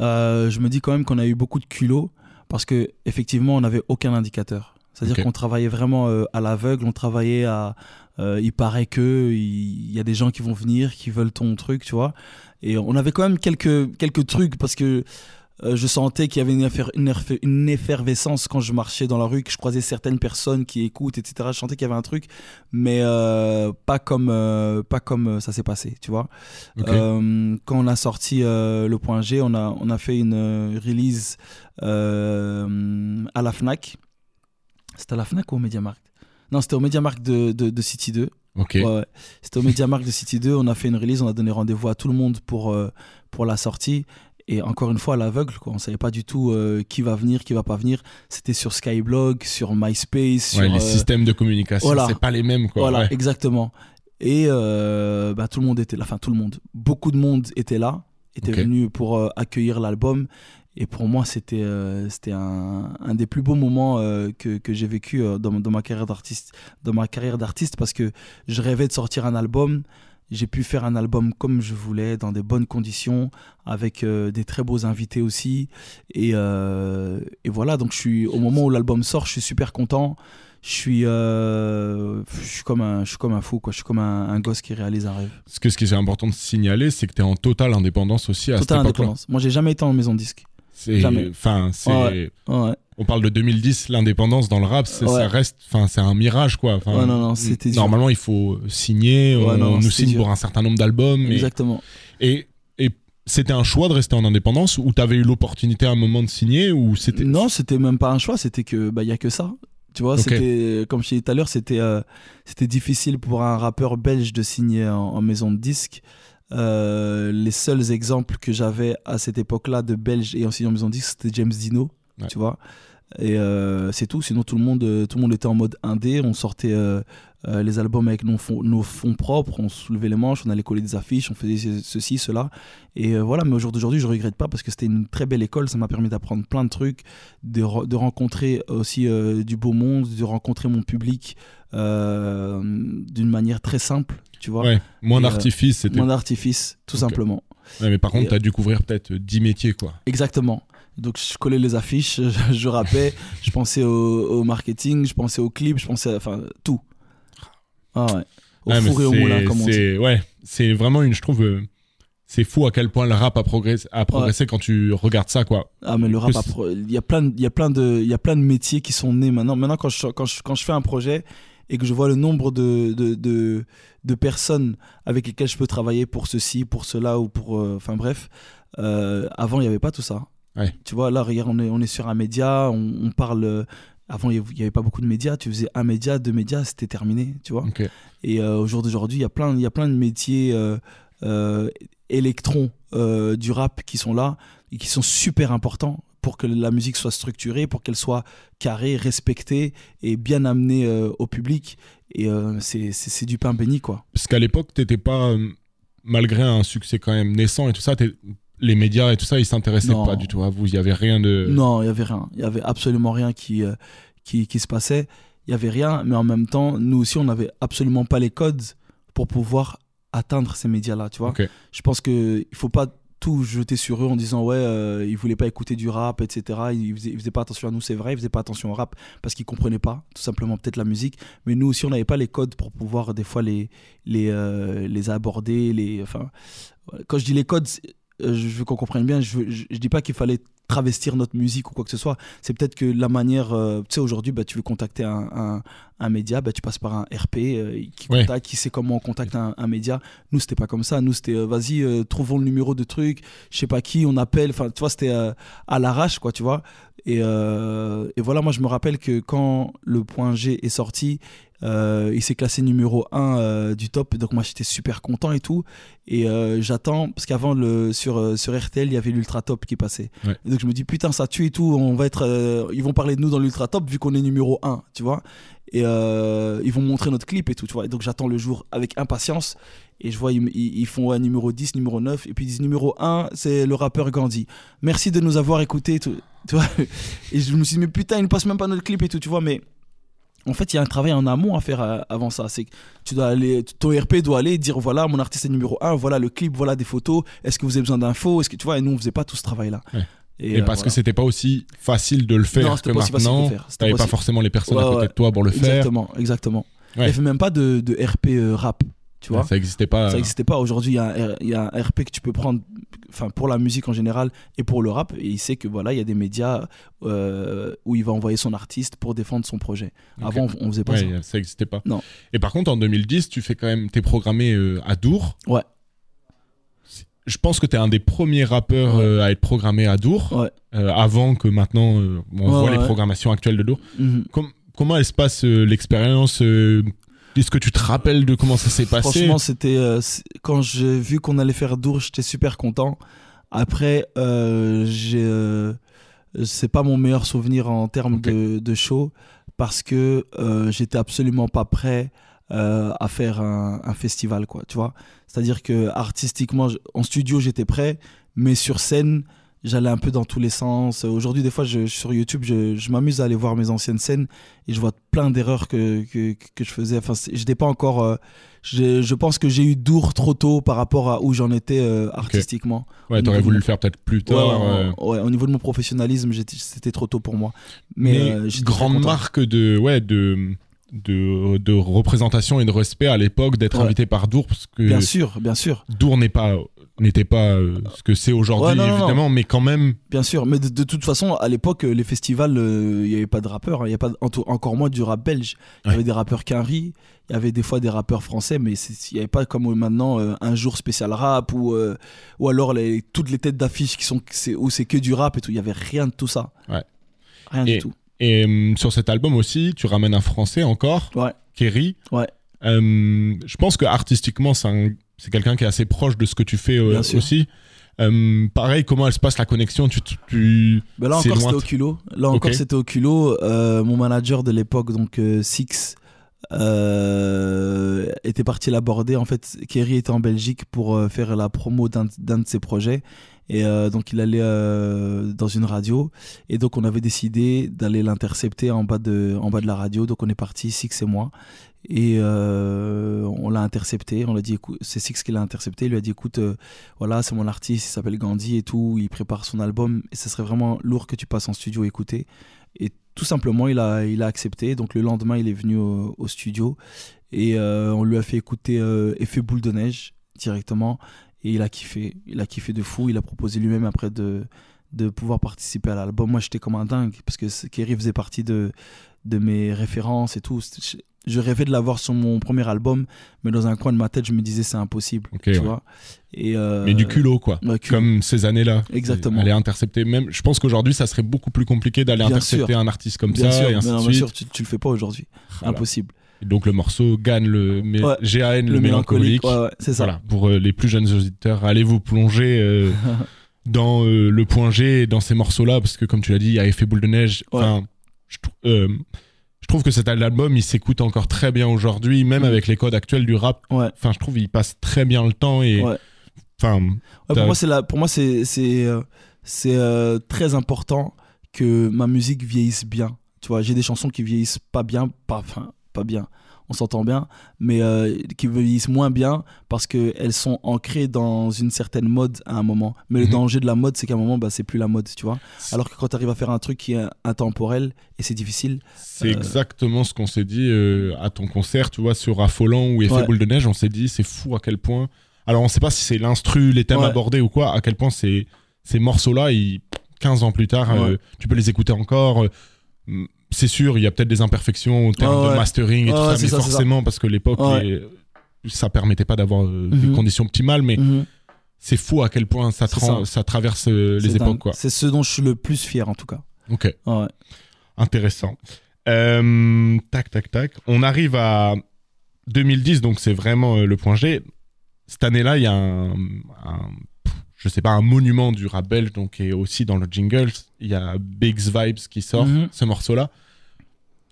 S9: euh, je me dis quand même qu'on a eu beaucoup de culot parce que effectivement on n'avait aucun indicateur. C'est-à-dire qu'on travaillait vraiment euh, à l'aveugle, on travaillait à. euh, il paraît que il il y a des gens qui vont venir, qui veulent ton truc, tu vois. Et on avait quand même quelques, quelques trucs parce que euh, je sentais qu'il y avait une, effer- une, effer- une effervescence quand je marchais dans la rue, que je croisais certaines personnes qui écoutent, etc. Je sentais qu'il y avait un truc, mais euh, pas comme, euh, pas comme ça s'est passé, tu vois. Quand on a sorti le point G, on a, on a fait une release à la FNAC. C'était à la FNAC ou au MediaMarkt? Non, c'était au MediaMarkt de, de, de City 2.
S8: Ok.
S9: Ouais, ouais. C'était au MediaMarkt de City 2. On a fait une release, on a donné rendez-vous à tout le monde pour, euh, pour la sortie. Et encore une fois, à l'aveugle, quoi. On savait pas du tout euh, qui va venir, qui va pas venir. C'était sur Skyblog, sur MySpace, sur.
S8: Les
S9: euh,
S8: systèmes de communication,
S9: voilà.
S8: c'est pas les mêmes, quoi.
S9: Voilà,
S8: Ouais.
S9: exactement. Et euh, bah, tout le monde était là, enfin tout le monde, beaucoup de monde était là, était venu pour accueillir l'album. Et pour moi, c'était c'était un, un des plus beaux moments que, que j'ai vécu dans, dans ma carrière d'artiste, dans ma carrière d'artiste, parce que je rêvais de sortir un album. J'ai pu faire un album comme je voulais, dans des bonnes conditions, avec euh, des très beaux invités aussi. Et, euh, et voilà, donc je suis au moment où l'album sort, je suis super content. Je suis, euh, je suis comme un, je suis comme un fou, quoi. Je suis comme un, un gosse qui réalise un rêve.
S8: Parce que ce qui est important de signaler, c'est que tu es en totale indépendance aussi à
S9: Totale
S8: cette
S9: indépendance. Moi, j'ai jamais été en maison de disque.
S8: C'est-
S9: Jamais.
S8: Enfin, c'est.
S9: Ouais. Ouais.
S8: On parle de 2010, l'indépendance dans le rap,
S9: Ouais.
S8: ça reste, enfin, c'est un mirage quoi. Enfin,
S9: Ouais, non, non, c'était dur.
S8: Normalement, il faut signer,
S9: Ouais,
S8: on,
S9: non,
S8: on nous signe
S9: dur.
S8: pour un certain nombre d'albums.
S9: Exactement.
S8: Et, et c'était un choix de rester en indépendance ou t'avais eu l'opportunité à un moment de signer ou c'était.
S9: Non, c'était même pas un choix, c'était que bah il y a que ça. Tu vois, c'était comme je dit tout à l'heure, c'était euh, c'était difficile pour un rappeur belge de signer en, en maison de disque. Euh, les seuls exemples que j'avais à cette époque-là de belge et en maison de disque, c'était James Dino,
S8: Ouais.
S9: tu vois. Et euh, c'est tout. Sinon, tout le monde, euh, tout le monde était en mode indé. On sortait euh, euh, les albums avec nos fonds, nos fonds propres. On soulevait les manches, on allait coller des affiches, on faisait ce- ceci, cela. Et euh, voilà. Mais au jour d'aujourd'hui, je regrette pas parce que c'était une très belle école. Ça m'a permis d'apprendre plein de trucs, de, re- de rencontrer aussi euh, du beau monde, de rencontrer mon public euh, d'une manière très simple. Tu vois,
S8: Ouais, moins
S9: euh,
S8: d'artifice, c'était.
S9: moins d'artifice, tout simplement.
S8: Ouais, mais par contre,
S9: et-
S8: t'as dû couvrir peut-être 10 métiers quoi.
S9: Exactement. Donc je collais les affiches, <laughs> je, je rappais, je pensais au, au marketing, je pensais au clip, je pensais à enfin tout. Ah ouais. Au
S8: mais
S9: four et au moulin comme on dit.
S8: Ouais, c'est vraiment une, je trouve. euh, C'est fou à quel point le rap a progressé, a progressé quand tu regardes ça, quoi.
S9: Ah mais le rap, il y a plein, de- il y a plein de, il y a plein de métiers qui sont nés maintenant. Maintenant quand je, quand je, quand je fais un projet et que je vois le nombre de, de, de, de personnes avec lesquelles je peux travailler pour ceci, pour cela ou pour, euh, enfin bref, euh, avant il y avait pas tout ça.
S8: Ouais.
S9: Tu vois là, regarde, on est, on est sur un média, on, on parle. euh, Avant, il n'y avait pas beaucoup de médias. Tu faisais un média, deux médias, c'était terminé. Tu vois. Et euh, au jour d'aujourd'hui, il y a plein, de métiers euh, électrons du rap qui sont là et qui sont super importants pour que la musique soit structurée, pour qu'elle soit carrée, respectée et bien amenée au public. Et c'est du pain béni, quoi.
S8: Parce qu'à l'époque, t'étais pas, malgré un succès quand même naissant et tout ça, les médias et tout ça, ils s'intéressaient pas du tout à vous. Il y avait rien de.
S9: Non, il y avait rien. Il y avait absolument rien qui, euh, qui, qui se passait. Il y avait rien, mais en même temps, nous aussi, on n'avait absolument pas les codes pour pouvoir atteindre ces médias-là, tu vois. Je pense que il faut pas tout jeter sur eux en disant ouais, euh, ils voulaient pas écouter du rap, etc. Ils faisaient, ils faisaient pas attention à nous, c'est vrai, ils faisaient pas attention au rap parce qu'ils comprenaient pas, tout simplement peut-être la musique. Mais nous aussi, on n'avait pas les codes pour pouvoir des fois les les euh, les aborder, les enfin. Quand je dis les codes, euh, je veux qu'on comprenne bien. Je, je, je dis pas qu'il fallait travestir notre musique ou quoi que ce soit. C'est peut-être que la manière, euh, tu sais, aujourd'hui, bah, tu veux contacter un, un, un média, bah, tu passes par un RP euh, qui
S8: Ouais.
S9: contacte, qui sait comment on contacte un, un média. Nous, c'était pas comme ça. Nous, c'était euh, vas-y, trouvons le numéro de truc, je sais pas qui, on appelle. Enfin, tu vois, c'était à l'arrache, quoi, tu vois. Et, euh, et voilà, moi, je me rappelle que quand le point G est sorti, euh, il s'est classé numéro 1 du top. Donc, moi, j'étais super content et tout. Et euh, j'attends, parce qu'avant, le, sur, euh, sur RTL, il y avait l'Ultra Top qui passait.
S8: Ouais.
S9: Donc, je me dis, putain, ça tue et tout. On va être, euh, ils vont parler de nous dans l'Ultra Top vu qu'on est numéro 1, tu vois. Et euh, ils vont montrer notre clip et tout, tu vois. Et donc, j'attends le jour avec impatience. Et je vois, ils, ils- font un numéro 10, numéro 9. Et puis, ils disent numéro 1, c'est le rappeur Gandhi. Merci de nous avoir écoutés, tout, <laughs> tu vois. Et je me suis dit, mais putain, ils ne passent même pas notre clip et tout, tu vois. Mais en fait, il y a un travail en amont à faire euh, avant ça. C'est que tu dois aller, ton RP doit aller dire voilà, mon artiste est numéro 1, voilà le clip, voilà des photos. Est-ce que vous avez besoin d'infos? Est-ce que tu vois Et nous, on faisait pas tout ce travail-là.
S8: Ouais.
S9: Et,
S8: Et
S9: euh,
S8: parce que
S9: voilà.
S8: c'était pas aussi facile de le faire
S9: Non,
S8: que
S9: pas
S8: maintenant. T'avais
S9: pas
S8: pas forcément les personnes à
S9: Ouais,
S8: côté
S9: ouais.
S8: de toi pour le faire.
S9: Exactement, exactement. Il n'y avait même pas de, de RP euh, rap, tu vois.
S8: Ça existait pas.
S9: Ça n'existait pas. Aujourd'hui, il y, a un R- il y a un RP que tu peux prendre enfin, pour la musique en général et pour le rap. Et il sait que voilà, il y a des médias euh, où il va envoyer son artiste pour défendre son projet. Avant, on faisait pas
S8: Ouais,
S9: ça.
S8: a- ça existait pas.
S9: Non.
S8: Et par contre, en 2010, tu fais quand même, t'es programmé euh, à Dour.
S9: Ouais.
S8: Je pense que t'es un des premiers rappeurs
S9: Ouais.
S8: euh, à être programmé à Dour,
S9: Ouais.
S8: euh, avant que maintenant euh, on voit les programmations actuelles de Dour.
S9: Mhm.
S8: Com- comment elle se passe euh, l'expérience euh, Est-ce que tu te rappelles de comment ça s'est passé
S9: Franchement, c'était euh, quand j'ai vu qu'on allait faire Dour, j'étais super content. Après, euh, euh, c'est pas mon meilleur souvenir en termes de, de show parce que euh, j'étais absolument pas prêt euh, à faire un, un festival, quoi. Tu vois C'est-à-dire que artistiquement, en studio, j'étais prêt, mais sur scène, j'allais un peu dans tous les sens. Aujourd'hui, des fois, je, sur YouTube, je, je m'amuse à aller voir mes anciennes scènes et je vois plein d'erreurs que, que, que je faisais. Enfin, j'étais pas encore. euh, je, je pense que j'ai eu Dour trop tôt par rapport à où j'en étais euh, artistiquement.
S8: Ouais,
S9: au
S8: t'aurais voulu
S9: de
S8: le faire peut-être plus
S9: Ouais,
S8: tard.
S9: ouais,
S8: euh.
S9: ouais, au niveau de mon professionnalisme, c'était trop tôt pour moi. Mais,
S8: Mais, grande marque de, ouais, de, de, de représentation et de respect à l'époque d'être
S9: Ouais.
S8: invité par Dour parce que
S9: Bien sûr, bien sûr,
S8: Dour n'est pas n'était pas euh, ce que c'est aujourd'hui
S9: Ouais, non, non, non.
S8: évidemment mais quand même
S9: bien sûr. Mais de, de toute façon, à l'époque, euh, les festivals, euh, il n'y avait pas de rappeurs. hein. Il y a pas encore moins du rap belge. Il y
S8: Ouais.
S9: avait des rappeurs quinri, il y avait des fois des rappeurs français, mais il n'y avait pas comme maintenant euh, un jour spécial rap ou, euh, ou alors les, toutes les têtes d'affiche qui sont c'est- où c'est que du rap et tout. Il n'y avait rien de tout ça. Rien
S8: Et-
S9: du tout.
S8: Et hum, sur cet album aussi tu ramènes un français encore
S9: Ouais.
S8: Kerry
S9: Ouais.
S8: Hum, je pense que artistiquement c'est un- c'est quelqu'un qui est assez proche de ce que tu fais euh, aussi pareil comment elle se passe la connexion? Tu, tu- tu-
S9: Ben là encore, c'était au culot. Là encore, c'était au culot. Euh, mon manager de l'époque, donc euh, Six, euh, était parti l'aborder. En fait, Kerry était en Belgique pour euh, faire la promo d'un de ses projets. Et euh, donc, il allait euh, dans une radio. Et donc, on avait décidé d'aller l'intercepter en, bas de- en bas de la radio. Donc, on est parti, Six et moi. Et euh, on l'a intercepté. On l'a dit, c'est Six qui l'a intercepté. Il lui a dit, écoute, voilà, c'est mon artiste, il s'appelle Gandhi et tout. Il prépare son album. Et ce serait vraiment lourd que tu passes en studio écouter. Et tout simplement, il a, il a accepté. Donc, le lendemain, il est venu au, studio. Et on lui a fait écouter Effet boule de neige directement. Et il a kiffé. Il a kiffé de fou. Il a proposé lui-même après de, de pouvoir participer à l'album. Moi, j'étais comme un dingue parce que Kerry faisait partie de, de mes références et tout. Je, rêvais de l'avoir sur mon premier album, mais dans un coin de ma tête, je me disais c'est impossible. Tu
S8: ouais.
S9: vois et euh,
S8: mais du culot quoi
S9: ouais, culot.
S8: comme ces années-là.
S9: Exactement.
S8: Aller intercepter même. Je pense qu'aujourd'hui, ça serait beaucoup plus compliqué d'aller intercepter
S9: sûr.
S8: un artiste comme
S9: Bien
S8: ça
S9: sûr,
S8: et ainsi
S9: mais
S8: de
S9: non, bien
S8: suite.
S9: sûr, tu, tu le fais pas aujourd'hui.
S8: Voilà.
S9: Impossible.
S8: Donc le morceau gagne le
S9: Ouais.
S8: GAN, le, mélancolique.
S9: ouais, ouais, c'est ça.
S8: Voilà. Pour euh, les plus jeunes auditeurs, allez vous plonger euh, <laughs> dans euh, le point G dans ces morceaux-là? Parce que comme tu l'as dit, il y a effet boule de neige. Enfin, je, trou- je trouve que cet album, il s'écoute encore très bien aujourd'hui, même
S9: Mm.
S8: avec les codes actuels du rap. Enfin, je trouve il passe très bien le temps et enfin,
S9: pour moi, c'est la- pour moi, c'est c'est c'est, très important que ma musique vieillisse bien. Tu vois, j'ai des chansons qui vieillissent pas bien, pas enfin pas bien. On s'entend bien, mais euh, qui vieillissent moins bien parce que elles sont ancrées dans une certaine mode à un moment. Mais le
S8: Mhm.
S9: danger de la mode, c'est qu'à un moment, bah, c'est plus la mode, tu vois. Alors que quand tu arrives à faire un truc qui est intemporel et c'est difficile,
S8: C'est
S9: Euh,
S8: exactement ce qu'on s'est dit euh, à ton concert, tu vois, sur Affolant ou Effet
S9: Ouais.
S8: Boule de Neige. On s'est dit, c'est fou à quel point. Alors, on sait pas si c'est l'instru, les thèmes
S9: Ouais.
S8: abordés ou quoi, à quel point ces, ces morceaux-là, ils- 15 ans plus tard,
S9: Ouais.
S8: tu peux les écouter encore. C'est sûr, il y a peut-être des imperfections en termes
S9: Ouais,
S8: de
S9: ouais.
S8: mastering et
S9: Ouais,
S8: tout
S9: ouais,
S8: ça, mais
S9: ça, c'est ça.
S8: forcément, parce que l'époque,
S9: Ouais.
S8: les- ça permettait pas d'avoir euh, des
S9: Mhm.
S8: conditions optimales, mais
S9: Mhm.
S8: c'est fou à quel point ça, traverse euh, les époques.
S9: C'est ce dont je suis le plus fier en tout cas.
S8: Ok.
S9: Ouais.
S8: Intéressant. Euh, tac, tac, tac. On arrive à 2010, donc c'est vraiment le point G. Cette année-là, il y a un, je sais pas, un monument du rap belge, donc est aussi dans le jingle. Il y a Big's Vibes qui sort,
S9: Mhm.
S8: ce morceau-là.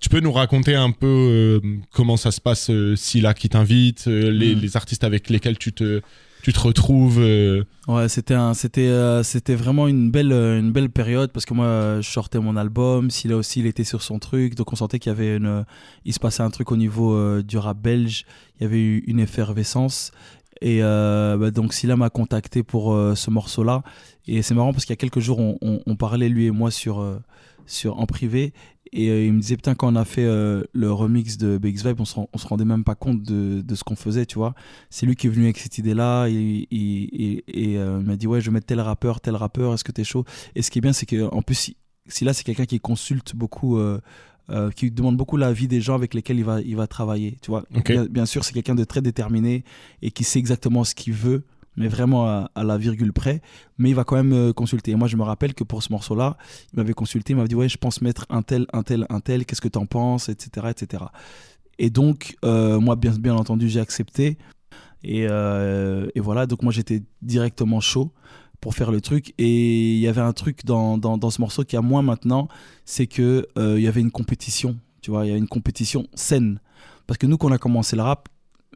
S8: Tu peux nous raconter un peu euh, comment ça se passe, euh, Scylla qui t'invite, euh, les,
S9: Mhm.
S8: les artistes avec lesquels tu te, tu te retrouves euh,
S9: Ouais, c'était un, c'était, c'était vraiment une belle, une belle période parce que moi, je sortais mon album. Silla aussi, il était sur son truc, donc on sentait qu'il y avait une, il se passait un truc au niveau du rap belge. Il y avait eu une effervescence. Et euh, bah, donc Silla m'a contacté pour euh, ce morceau-là. Et c'est marrant parce qu'il y a quelques jours, on, parlait lui et moi sur, euh, sur en privé. Et il me disait putain quand on a fait le remix de BX Vibe, on se, on se rendait même pas compte de, de ce qu'on faisait, tu vois c'est lui qui est venu avec cette idée-là. Et, il m'a dit Ouais, je vais mettre tel rappeur, tel rappeur, est-ce que t'es chaud? Et ce qui est bien, c'est qu'en plus, si, si là, c'est quelqu'un qui consulte beaucoup, euh, qui demande beaucoup l'avis des gens avec lesquels il va, il va travailler. Tu vois bien, bien sûr, c'est quelqu'un de très déterminé et qui sait exactement ce qu'il veut. Mais vraiment à, à la virgule près, mais il va quand même euh, consulter. Et moi, je me rappelle que pour ce morceau-là, il m'avait consulté, il m'avait dit Ouais, je pense mettre un tel, un tel, un tel, qu'est-ce que t'en penses, etc. etc. Et donc, euh, moi, bien, bien entendu, j'ai accepté. Et, et voilà, donc moi, j'étais directement chaud pour faire le truc. Et il y avait un truc dans, dans, dans ce morceau qui a moins maintenant, c'est que euh, y avait une compétition. Tu vois, il y a une compétition saine. Parce que nous, quand on a commencé le rap,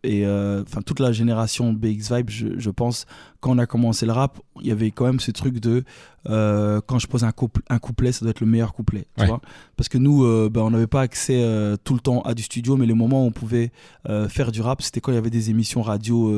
S9: et euh, enfin toute la génération BX Vibe, je, je pense, quand on a commencé le rap, il y avait quand même ce truc de euh, quand je pose un, couple, un couplet, ça doit être le meilleur couplet. Tu
S8: Ouais.
S9: vois Parce que nous, euh, ben, on n'avait pas accès euh, tout le temps à du studio, mais les moments où on pouvait faire du rap, c'était quand il y avait des émissions radio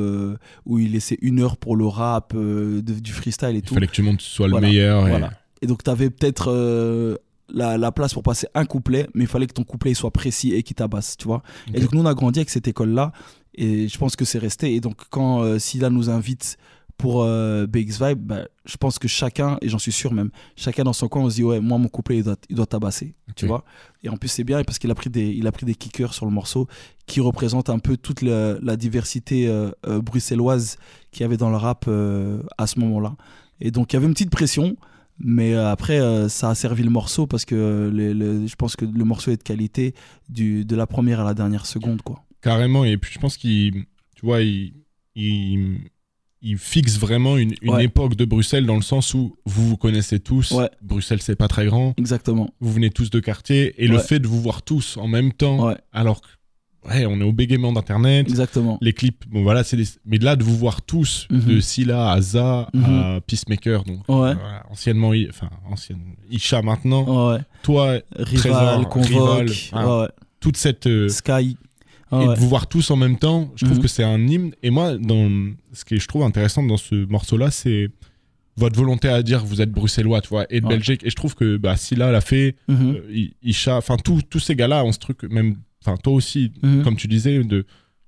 S9: où il laissait une heure pour le rap, de- du freestyle et
S8: Il
S9: tout.
S8: fallait que tout le monde soit
S9: Voilà,
S8: le meilleur. et-
S9: Voilà. Et donc, tu avais peut-être la, la place pour passer un couplet, mais il fallait que ton couplet il soit précis et qu'il tabasse, tu vois. Et donc, nous, on a grandi avec cette école-là, et je pense que c'est resté. Et donc, quand euh, Silla nous invite pour euh, BX Vibe, bah, je pense que chacun, et j'en suis sûr même, chacun dans son coin, on se dit, ouais, moi, mon couplet, il doit, il doit tabasser, tu vois. Et en plus, c'est bien parce qu'il a pris des, il a pris des kickers sur le morceau qui représentent un peu toute la, la diversité euh, euh, bruxelloise qu'il y avait dans le rap euh, à ce moment-là. Et donc, il y avait une petite pression. Mais euh, après, euh, ça a servi le morceau parce que les- les- je pense que le morceau est de qualité du, de la première à la dernière seconde. Quoi.
S8: Carrément. Et puis je pense qu'il, tu vois, il, il, il fixe vraiment une, une
S9: Ouais.
S8: époque de Bruxelles dans le sens où vous vous connaissez tous.
S9: Ouais.
S8: Bruxelles, c'est pas très grand.
S9: Exactement.
S8: Vous venez tous de quartier. Et le fait de vous voir tous en même temps,
S9: Ouais,
S8: alors que, ouais, on est au bégaiement d'Internet.
S9: exactement.
S8: Les clips, bon voilà, c'est des... mais de là de vous voir tous,
S9: Mhm.
S8: de Silla à За
S9: Mhm.
S8: à Peacemaker, donc
S9: Ouais.
S8: anciennement, enfin ancienne Isha maintenant,
S9: Ouais.
S8: toi,
S9: Rival,
S8: Trésor,
S9: Convoque,
S8: Rival,
S9: ouais,
S8: toute cette euh,
S9: ouais. Sky.
S8: et
S9: Ouais.
S8: de vous voir tous en même temps, je trouve
S9: Mhm.
S8: que c'est un hymne. Et moi, dans ce que je trouve intéressant dans ce morceau-là, c'est votre volonté à dire vous êtes bruxellois, tu vois, et de
S9: Ouais.
S8: Belgique. Et je trouve que bah, Silla l'a fait,
S9: Mhm.
S8: euh, Isha, enfin tous ces gars-là ont ce truc, même, enfin toi aussi,
S9: Mhm.
S8: comme tu disais, de,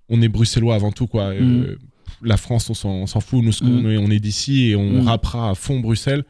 S8: on est bruxellois avant tout, quoi. Euh, la France, on s'en fout, nous, est, on est d'ici et on rappera à fond Bruxelles.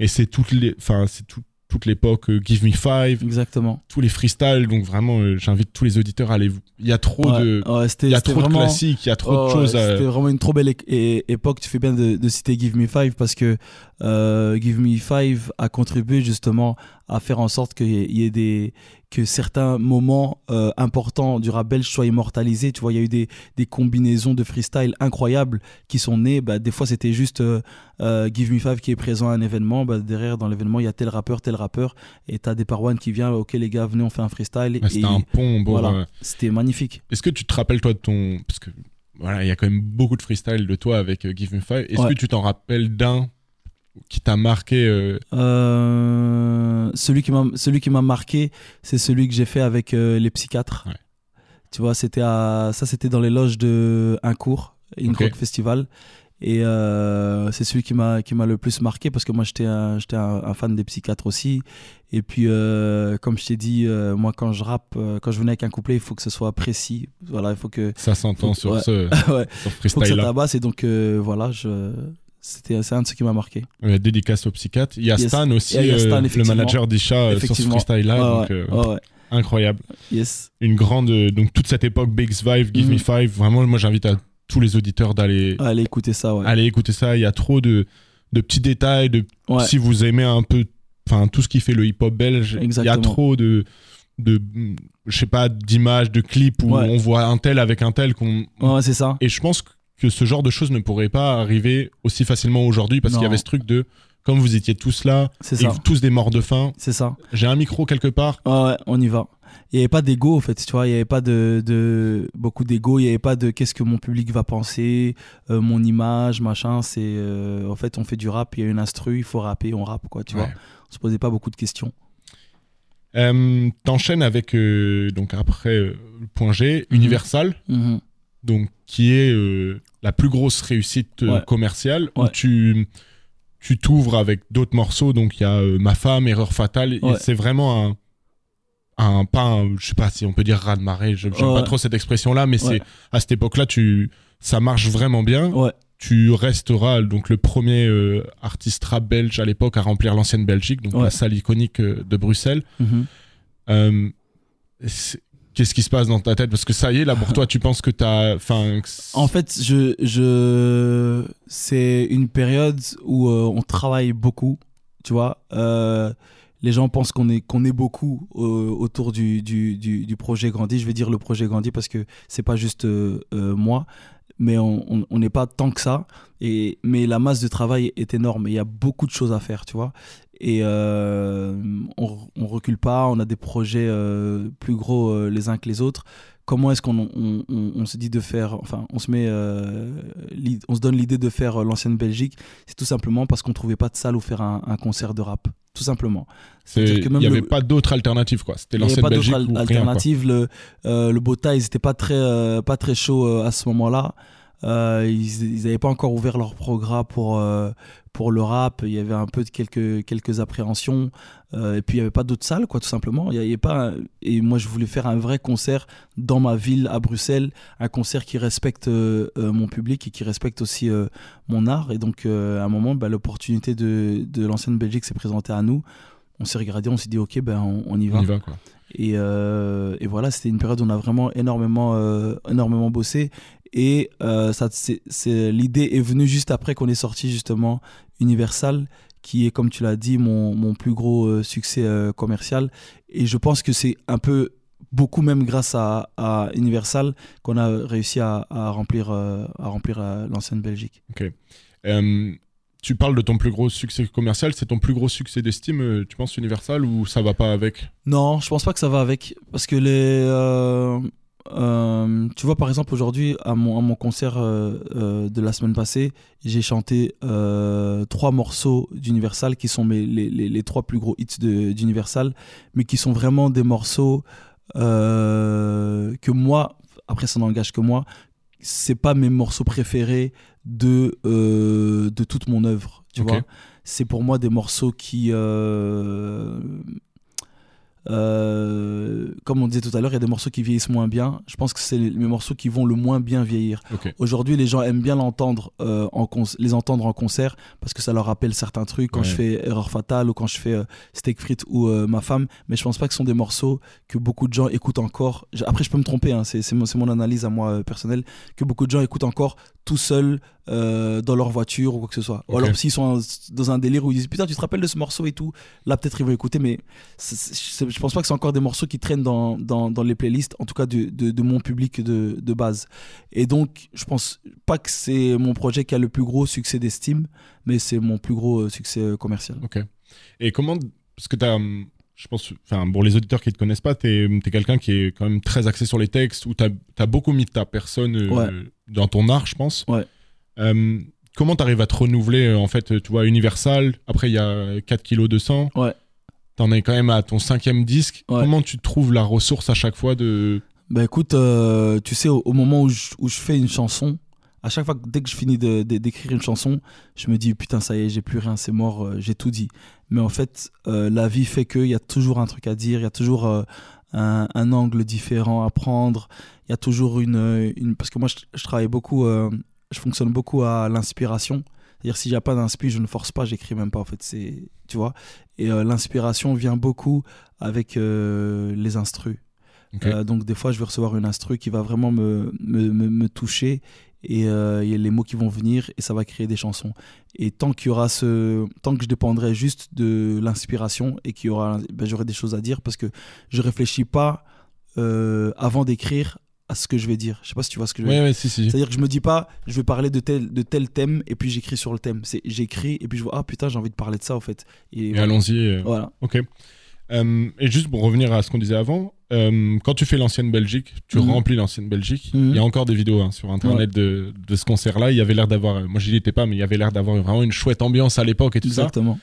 S8: Et c'est toute les, enfin c'est tout- toute l'époque euh, Give Me Five,
S9: Exactement.
S8: tous les freestyles. Donc vraiment, euh, j'invite tous les auditeurs à aller. Il y a trop
S9: Ouais,
S8: de,
S9: ouais,
S8: il y a trop de classiques, il y a trop
S9: Oh,
S8: de choses. à...
S9: C'était vraiment une trop belle é- é- époque. Tu fais bien de, de citer Give Me Five parce que euh, Give Me Five a contribué justement à faire en sorte qu'il y ait- des que certains moments euh, importants du rap belge soient immortalisés. Tu vois, il y a eu des, des combinaisons de freestyle incroyables qui sont nées. Bah, des fois, c'était juste euh, euh, Give Me Five qui est présent à un événement. Bah, derrière, dans l'événement, il y a tel rappeur, tel rappeur. Et t'as des paroines qui viennent. Ok, les gars, venez, on fait un freestyle.
S8: Ouais, C'était un pont. Bon,
S9: voilà. C'était magnifique.
S8: Est-ce que tu te rappelles toi de ton, parce que voilà, il y a quand même beaucoup de freestyle de toi avec euh, Give Me Five. Est-ce
S9: Ouais.
S8: que tu t'en rappelles d'un qui t'a marqué euh,
S9: Euh, celui qui m'a celui qui m'a marqué, c'est celui que j'ai fait avec euh, les psychiatres.
S8: Ouais.
S9: Tu vois, c'était à ça c'était dans les loges de un cours, une
S8: Ok.
S9: rock festival et euh, c'est celui qui m'a qui m'a le plus marqué parce que moi j'étais un, j'étais un, un fan des psychiatres aussi et puis euh, comme je t'ai dit euh, moi quand je rappe quand je venais avec un couplet, il faut que ce soit précis. Voilà, il faut que
S8: Ça s'entend sur
S9: ouais.
S8: ce <laughs>
S9: ouais,
S8: sur
S9: faut que ça
S8: freestyle
S9: tabasse et donc voilà, je c'était c'est un de ceux qui m'a marqué.
S8: dédicace au psychiatre. Il y a
S9: Yes.
S8: Stan aussi,
S9: a Stan,
S8: euh, le manager d'Isha euh, sur ce freestyle là.
S9: Ouais,
S8: donc,
S9: ouais,
S8: euh,
S9: ouais,
S8: incroyable.
S9: Yes.
S8: Une grande, donc toute cette époque Biggs Vibe, Give
S9: Mhm.
S8: Me Five. Vraiment, moi j'invite à tous les auditeurs d'aller
S9: Allez écouter ça
S8: aller écouter ça. Il y a trop de de petits détails. De si vous aimez un peu, enfin tout ce qui fait le hip hop belge, il y a trop de de je sais pas d'images, de clips où
S9: Ouais.
S8: on voit un tel avec un tel qu'on
S9: Ouais, c'est ça.
S8: et je pense que ce genre de choses ne pourrait pas arriver aussi facilement aujourd'hui parce qu'il y avait ce truc de comme vous étiez tous là
S9: C'est
S8: et
S9: ça.
S8: tous des morts de faim.
S9: C'est ça.
S8: J'ai un micro quelque part.
S9: Ouais, ouais, on y va. Il n'y avait pas d'ego, en fait, tu vois. Il n'y avait pas de, de beaucoup d'ego. Il n'y avait pas de qu'est-ce que mon public va penser, euh, mon image, machin. C'est euh, en fait, on fait du rap. Il y a une instru, il faut rapper, on rappe, quoi, tu vois. On se posait pas beaucoup de questions.
S8: Euh, T'enchaînes avec donc après le point G. Universal,
S9: Mhm.
S8: Donc qui est euh, la plus grosse réussite euh,
S9: Ouais.
S8: commerciale où tu tu t'ouvres avec d'autres morceaux. Donc il y a euh, Ma femme, Erreur fatale.
S9: Ouais.
S8: C'est vraiment un un pas un, je sais pas si on peut dire raz de marée. J'aime pas trop cette expression là, mais c'est à cette époque-là tu ça marche vraiment bien. Tu resteras donc le premier artiste rap belge à l'époque à remplir l'ancienne Belgique, donc la salle iconique de Bruxelles. C'est- Qu'est-ce qui se passe dans ta tête? Parce que ça y est, là, pour toi, tu penses que t'as. Enfin,
S9: En fait, je, je, c'est une période où euh, on travaille beaucoup, tu vois. Euh, les gens pensent qu'on est, qu'on est beaucoup euh, autour du, du, du, projet Grandi. Je vais dire le projet Grandi parce que c'est pas juste moi, mais on n'est pas tant que ça. Et, mais la masse de travail est énorme. Il y a beaucoup de choses à faire, tu vois. Et euh, on, on recule pas, on a des projets euh, plus gros euh, les uns que les autres. Comment est-ce qu'on on, on- on se dit de faire, enfin, on se met, on se donne l'idée de faire l'ancienne Belgique, c'est tout simplement parce qu'on trouvait pas de salle où faire un, un concert de rap, tout simplement.
S8: Il n'y avait
S9: le-
S8: pas d'autre alternative, quoi. C'était
S9: il n'y avait
S8: l'ancienne
S9: pas d'autres
S8: Belgique
S9: al-
S8: ou rien, quoi.
S9: alternatives. Le, euh, le Bota, ils n'étaient pas très, euh, pas très chauds euh, à ce moment-là. Euh, ils n'avaient pas encore ouvert leur programme pour, euh, pour le rap. Il y avait un peu de quelques, quelques appréhensions. Euh, et puis, il n'y avait pas d'autres salles, quoi, tout simplement. Il y avait pas un- Et moi, je voulais faire un vrai concert dans ma ville, à Bruxelles. Un concert qui respecte mon public et qui respecte aussi mon art. Et donc, à un moment, bah, l'opportunité de, de l'ancienne Belgique s'est présentée à nous. On s'est regardé, on s'est dit, OK, ben, on, on y va.
S8: On y va, quoi.
S9: Et, euh, et voilà, c'était une période où on a vraiment énormément, euh, énormément bossé. Et euh, ça, c'est, c'est- l'idée est venue juste après qu'on est sorti justement Universal, qui est, comme tu l'as dit, mon, mon plus gros euh, succès euh, commercial. Et je pense que c'est un peu, beaucoup même grâce à, à Universal, qu'on a réussi à, à remplir, à remplir l'ancienne Belgique.
S8: Euh, tu parles de ton plus gros succès commercial, c'est ton plus gros succès d'estime, tu penses Universal ou ça va pas avec?
S9: Non, je pense pas que ça va avec. Parce que les. euh, euh, tu vois, par exemple, aujourd'hui, à mon, à mon concert euh, euh, de la semaine passée, j'ai chanté trois morceaux d'Universal qui sont mes, les, les, les trois plus gros hits d'Universal, mais qui sont vraiment des morceaux que moi, après ça n'engage que moi, c'est pas mes morceaux préférés de, de toute mon œuvre. Tu vois, c'est pour moi des morceaux qui. Euh, comme on disait tout à l'heure, il y a des morceaux qui vieillissent moins bien. Je pense que c'est les, les morceaux qui vont le moins bien vieillir. Aujourd'hui, les gens aiment bien l'entendre, euh, en les entendre en concert parce que ça leur rappelle certains trucs quand
S8: Ouais.
S9: je fais Erreur Fatale ou quand je fais euh, Steak Frites ou Ma Femme. Mais je pense pas que ce sont des morceaux que beaucoup de gens écoutent encore. Après, je peux me tromper, hein, c'est c'est mon, c'est mon analyse à moi personnelle, que beaucoup de gens écoutent encore tout seuls euh, dans leur voiture ou quoi que ce soit. Ou
S8: Ok.
S9: alors s'ils sont dans un délire où ils disent putain, tu te rappelles de ce morceau et tout, là peut-être ils vont écouter, mais c'est- c'est- je pense pas que c'est encore des morceaux qui traînent dans, dans, dans les playlists, en tout cas de, de, de mon public de, de base. Et donc, je pense pas que c'est mon projet qui a le plus gros succès d'estime, mais c'est mon plus gros euh, succès euh, commercial.
S8: Et comment. Parce que t'as. hum, Je pense. Enfin, pour les auditeurs qui ne te connaissent pas, t'es es, quelqu'un qui est quand même très axé sur les textes, où t'as as beaucoup mis de ta personne euh,
S9: Ouais.
S8: Dans ton art, je pense.
S9: Ouais.
S8: Euh, comment t'arrives à te renouveler euh, En fait, tu vois, Universal, après il y a 4 kg de sang.
S9: Ouais.
S8: T'en es quand même à ton cinquième disque.
S9: Ouais.
S8: Comment tu trouves la ressource à chaque fois de.
S9: Bah écoute, euh, tu sais, au, au moment où je, où je fais une chanson, à chaque fois que dès que je finis d'écrire une chanson, je me dis putain, ça y est, j'ai plus rien, c'est mort, euh, j'ai tout dit. Mais en fait, euh, la vie fait qu'il y a toujours un truc à dire, il y a toujours euh, un, un angle différent à prendre, il y a toujours une. une... Parce que moi, je, je travaille beaucoup, euh, je fonctionne beaucoup à l'inspiration. C'est-à-dire, si j'ai pas d'inspi, je ne force pas, j'écris même pas, en fait, c'est. Tu vois Et euh, l'inspiration vient beaucoup avec euh, les instrus. Donc des fois, je vais recevoir une instru qui va vraiment me, me, me, me toucher et euh, il y a les mots qui vont venir et ça va créer des chansons. Et tant qu'il y aura ce, tant que je dépendrai juste de l'inspiration et qu'il y aura, ben, j'aurai des choses à dire parce que je réfléchis pas euh, avant d'écrire à ce que je vais dire. Je sais pas si tu vois ce que je veux
S8: Ouais,
S9: dire.
S8: ouais, si, si.
S9: C'est-à-dire que je me dis pas, je vais parler de tel, de tel thème et puis j'écris sur le thème. C'est j'écris et puis je vois ah putain j'ai envie de parler de ça en fait. Et,
S8: Et
S9: voilà.
S8: allons-y. euh,
S9: Voilà.
S8: Ok. Euh, et juste pour revenir à ce qu'on disait avant, euh, quand tu fais l'ancienne Belgique, tu
S9: Mhm.
S8: remplis l'ancienne Belgique.
S9: Mhm.
S8: Il y a encore des vidéos hein, sur internet de, de ce concert-là. Il y avait l'air d'avoir, euh, moi j'y étais pas, mais il y avait l'air d'avoir vraiment une chouette ambiance à l'époque et tout
S9: Exactement.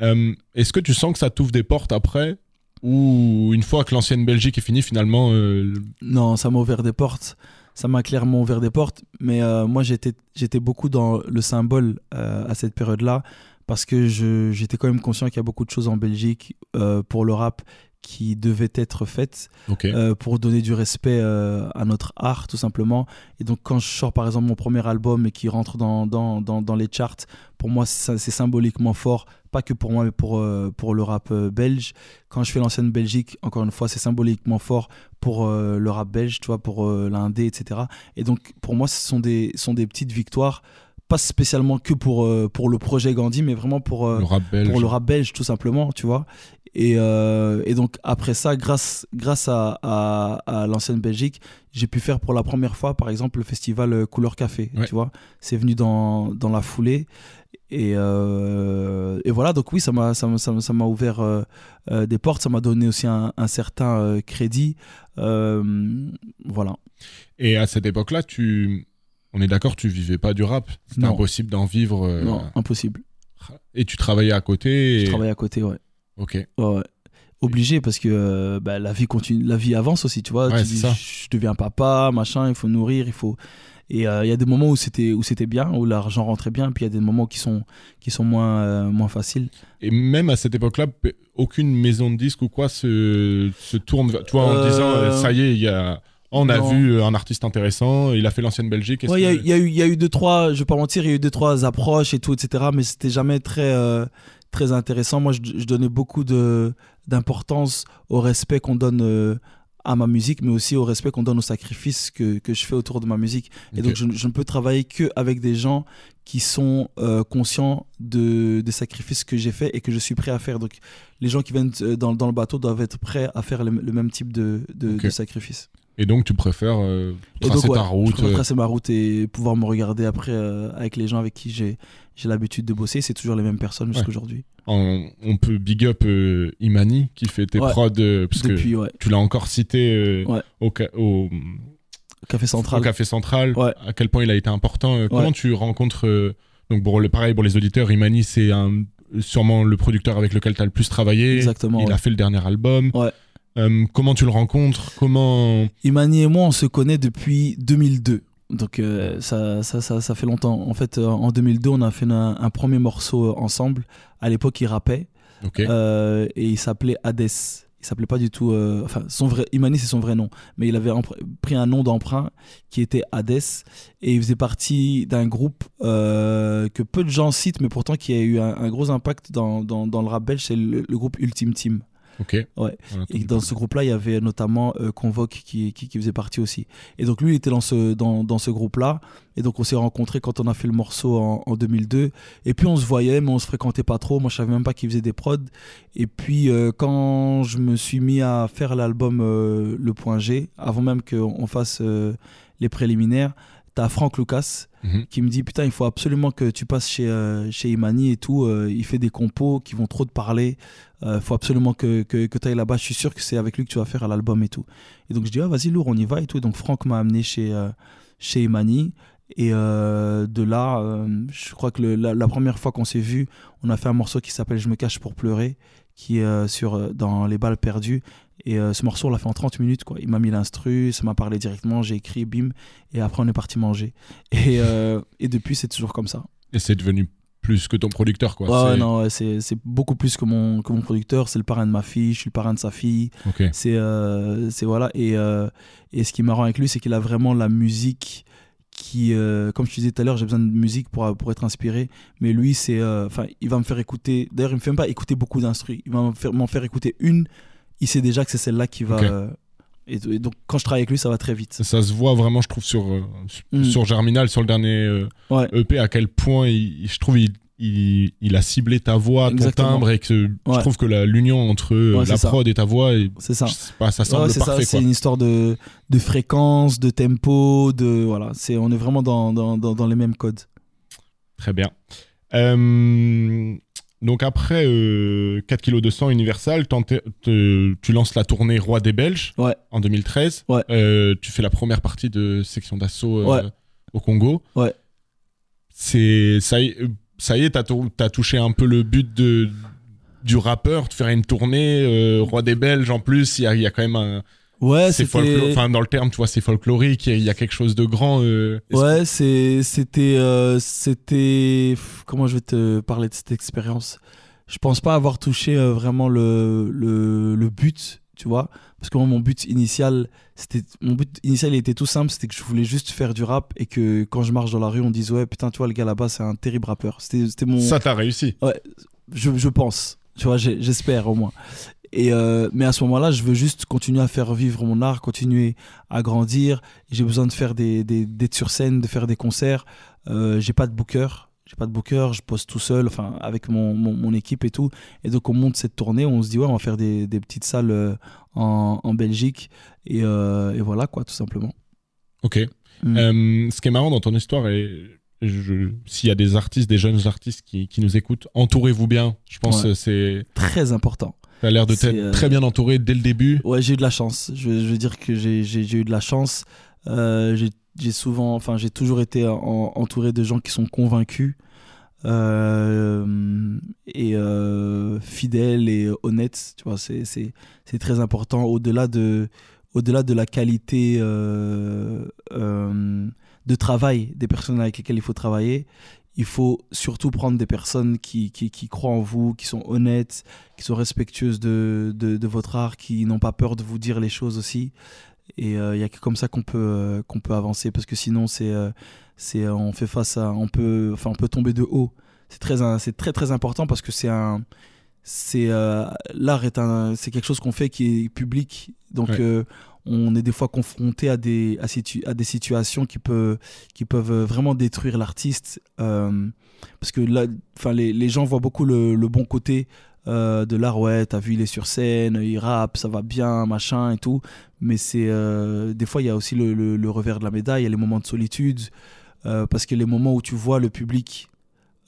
S8: ça. Euh, Est-ce que tu sens que ça t'ouvre des portes après? Ou une fois que l'ancienne Belgique est finie, finalement,
S9: Non, ça m'a ouvert des portes. Ça m'a clairement ouvert des portes. Mais moi, j'étais, beaucoup dans le symbole à cette période-là. Parce que j'étais quand même conscient qu'il y a beaucoup de choses en Belgique euh, pour le rap qui devaient être faites euh, pour donner du respect euh, à notre art, tout simplement. Et donc, quand je sors par exemple mon premier album et qui rentre dans, dans, dans, dans les charts, pour moi, c'est symboliquement fort. Pas que pour moi, mais pour, pour le rap belge. Quand je fais l'ancienne Belgique, encore une fois, c'est symboliquement fort pour le rap belge, tu vois, pour l'indé, etc. Et donc, pour moi, ce sont des, sont des petites victoires pas spécialement que pour, euh, pour le projet Gandhi, mais vraiment pour, euh,
S8: Le rap belge.
S9: pour le rap belge, tout simplement, tu vois. Et, euh, et donc, après ça, grâce, grâce à, à, à l'ancienne Belgique, j'ai pu faire pour la première fois, par exemple, le festival Couleur Café,
S8: Ouais.
S9: tu vois. C'est venu dans, dans la foulée. Et, et voilà, donc oui, ça m'a ça m'a- ça m'a- ça ouvert des portes, ça m'a donné aussi un, un certain crédit. Voilà.
S8: Et à cette époque-là, tu. On est d'accord, tu vivais pas du rap. C'était
S9: Non.
S8: impossible d'en vivre. euh,
S9: Non, impossible.
S8: Et tu travaillais à côté. Et...
S9: Je travaille à côté, ouais.
S8: Ok.
S9: Ouais, ouais. Obligé parce que euh, bah, la vie continue, la vie avance aussi, tu vois.
S8: Ouais,
S9: tu dis,
S8: ça.
S9: je deviens papa, machin, il faut nourrir, il faut. Et euh, il y a des moments où c'était où c'était bien, où l'argent rentrait bien, puis il y a des moments qui sont qui sont moins euh, moins faciles.
S8: Et même à cette époque-là, aucune maison de disques ou quoi se, se tourne. vers- Tu vois, en disant, ça y est, il y a. On a
S9: non.
S8: vu euh, un artiste intéressant, il a fait l'ancienne Belgique.
S9: Ouais, il y, a eu- y y a deux trois, je vais pas mentir, il y a eu deux trois approches et tout, etc. Mais c'était jamais très euh, très intéressant. Moi, je, je donnais beaucoup d'importance au respect qu'on donne. euh, à ma musique, mais aussi au respect qu'on donne au sacrifice que, que je fais autour de ma musique. Et donc, je, je ne peux travailler que avec des gens qui sont euh, conscients de, des sacrifices que j'ai fait et que je suis prêt à faire. Donc, les gens qui viennent dans, dans le bateau doivent être prêts à faire le, le même type de, de, de sacrifice.
S8: Et donc, tu préfères euh, tracer
S9: donc, ouais,
S8: ta
S9: je
S8: route.
S9: préfère
S8: euh,
S9: tracer ma route et pouvoir me regarder après euh, avec les gens avec qui j'ai j'ai l'habitude de bosser. C'est toujours les mêmes personnes jusqu'à aujourd'hui.
S8: on peut big up euh, Imani qui fait tes
S9: Ouais.
S8: prods. parce que
S9: Depuis,
S8: tu l'as encore cité au, ca- au,
S9: Café Central.
S8: au Café Central, à quel point il a été important. Comment tu rencontres. donc, pour le, pareil pour les auditeurs, Imani, c'est un, sûrement le producteur avec lequel tu as le plus travaillé.
S9: Exactement.
S8: Il a fait le dernier album.
S9: Ouais.
S8: Euh, comment tu le rencontres? Comment?
S9: Imani et moi, on se connaît depuis 2002. Donc euh, ça, ça, ça, ça fait longtemps. En fait, euh, en 2002, on a fait un, un premier morceau ensemble. À l'époque, il rappait et il s'appelait Hades. Il s'appelait pas du tout. enfin, son vrai Imani, c'est son vrai nom, mais il avait pris un nom d'emprunt qui était Hades et il faisait partie d'un groupe que peu de gens citent, mais pourtant qui a eu un, un gros impact dans, dans, dans le rap belge. C'est le, le groupe Ultime Team.
S8: Ok.
S9: Ouais. Et dans ce groupe-là, il y avait notamment euh, Convoque qui, qui, qui faisait partie aussi. Et donc lui, il était dans ce, dans, dans ce groupe-là. Et donc on s'est rencontrés quand on a fait le morceau en, en 2002. Et puis on se voyait, mais on se fréquentait pas trop. Moi, je savais même pas qu'il faisait des prods. Et puis euh, quand je me suis mis à faire l'album euh, Le Point G, avant même qu'on fasse euh, les préliminaires, t'as Franck Lucas
S8: Mhm.
S9: qui me dit putain il faut absolument que tu passes chez, euh, chez Imani et tout euh, il fait des compos qui vont trop te parler il faut absolument que, que, que tu ailles là-bas je suis sûr que c'est avec lui que tu vas faire l'album et tout. Et donc je dis ah vas-y lourd on y va et tout. Et donc Franck m'a amené chez, euh, chez Imani. Et euh, de là euh, je crois que le- la, la première fois qu'on s'est vu on a fait un morceau qui s'appelle Je me cache pour pleurer qui est euh, sur, euh, dans Les balles perdues et euh, ce morceau on l'a fait en 30 minutes quoi. il m'a mis l'instru ça m'a parlé directement j'ai écrit bim et après on est parti manger et, euh, et depuis, c'est toujours comme ça.
S8: Et c'est devenu plus que ton producteur, quoi.
S9: Ouais, non, ouais, c'est c'est beaucoup plus que mon, que mon producteur. C'est le parrain de ma fille, je suis le parrain de sa fille.
S8: Ok.
S9: C'est euh, c'est- voilà. Et, et ce qui est marrant avec lui, c'est qu'il a vraiment la musique qui, euh, comme je te disais tout à l'heure, j'ai besoin de musique pour, pour être inspiré. Mais lui, c'est, euh, enfin, il va me faire écouter. D'ailleurs, il me fait même pas écouter beaucoup d'instrus. Il va m'en faire, m'en faire écouter une. Il sait déjà que c'est celle-là qui va. Euh, et, et donc, quand je travaille avec lui, ça va très vite.
S8: Ça se voit vraiment, je trouve, sur, euh,
S9: Mm.
S8: sur Germinal, sur le dernier euh,
S9: Ouais.
S8: EP, à quel point il- je trouve il, il, il a ciblé ta voix, ton timbre, et que je trouve que l'union entre euh,
S9: Ouais,
S8: la
S9: ça.
S8: prod et ta voix,
S9: C'est ça.
S8: pas, ça semble parfait.
S9: c'est une histoire de, de fréquence, de tempo, de voilà, c'est on est vraiment dans, dans, dans, dans les mêmes codes.
S8: Très bien. Donc après euh, 4 kg de sang Universal, tu lances la tournée Roi des Belges
S9: Ouais.
S8: en 2013.
S9: Ouais.
S8: Euh, tu fais la première partie de section d'assaut euh,
S9: Ouais.
S8: au Congo.
S9: Ouais.
S8: C'est ça y est, ça y est, t'as tou- t'as touché un peu le but de du rappeur, de faire une tournée euh, Roi des Belges en plus. Il y a, il y a quand même un
S9: Ouais,
S8: c'est enfin dans le terme, tu vois, c'est folklorique. Il y a- il y, a quelque chose de grand. euh,
S9: Ouais, c'est c'était euh, c'était comment je vais te parler de cette expérience? Je pense pas avoir touché euh, vraiment le, le le but, tu vois, parce que moi mon but initial, c'était mon but initial il était tout simple, c'était que je voulais juste faire du rap et que quand je marche dans la rue, on dise ouais, putain, tu vois le gars là-bas, c'est un terrible rappeur. C'était c'était mon
S8: Ça, t'as réussi.
S9: je, je pense tu vois j'espère au moins Et euh, mais à ce moment-là, je veux juste continuer à faire vivre mon art, continuer à grandir. J'ai besoin de faire des, d'être sur scène, de faire des concerts. Euh, j'ai pas de booker, j'ai pas de booker, je pose tout seul, enfin avec mon, mon, mon équipe et tout. Et donc on monte cette tournée, on se dit ouais, on va faire des, des petites salles euh, en, en Belgique et, euh, et voilà quoi, tout simplement.
S8: Ok.
S9: Mm.
S8: Ce qui est marrant dans ton histoire, et s'il y a des artistes, des jeunes artistes qui, qui nous écoutent, entourez-vous bien. Je pense
S9: Ouais.
S8: que c'est.
S9: Très important.
S8: T'as l'air de t'être
S9: euh,
S8: très bien entouré dès le début.
S9: Ouais, j'ai eu de la chance. Je, veux- je veux dire que j'ai eu de la chance. Euh, j'ai souvent, enfin, j'ai toujours été en- entouré de gens qui sont convaincus euh, et euh, fidèles et honnêtes. Tu vois, c'est très important. Au-delà de au-delà de la qualité euh, de travail des personnes avec lesquelles il faut travailler, il faut surtout prendre des personnes qui, qui, qui croient en vous, qui sont honnêtes, qui sont respectueuses de, de, de votre art, qui n'ont pas peur de vous dire les choses aussi. Et il n'y a que comme ça qu'on peut, euh, qu'on peut avancer, parce que sinon, c'est, euh, c'est, euh, on fait face à, on peut, enfin, on peut tomber de haut. C'est très, très très important parce que c'est un, c'est euh, l'art est un, c'est quelque chose qu'on fait qui est public, donc
S8: Ouais.
S9: Euh, on est des fois confronté à des, à, des situations qui peuvent, qui peuvent vraiment détruire l'artiste, euh, parce que là, les, les gens voient beaucoup le, le bon côté euh, de l'art. Ouais, t'as vu, il est sur scène, il rappe, ça va bien, machin et tout. Mais c'est euh, des fois, il y a aussi le, le- le revers de la médaille, il y a les moments de solitude, euh, parce que les moments où tu vois le public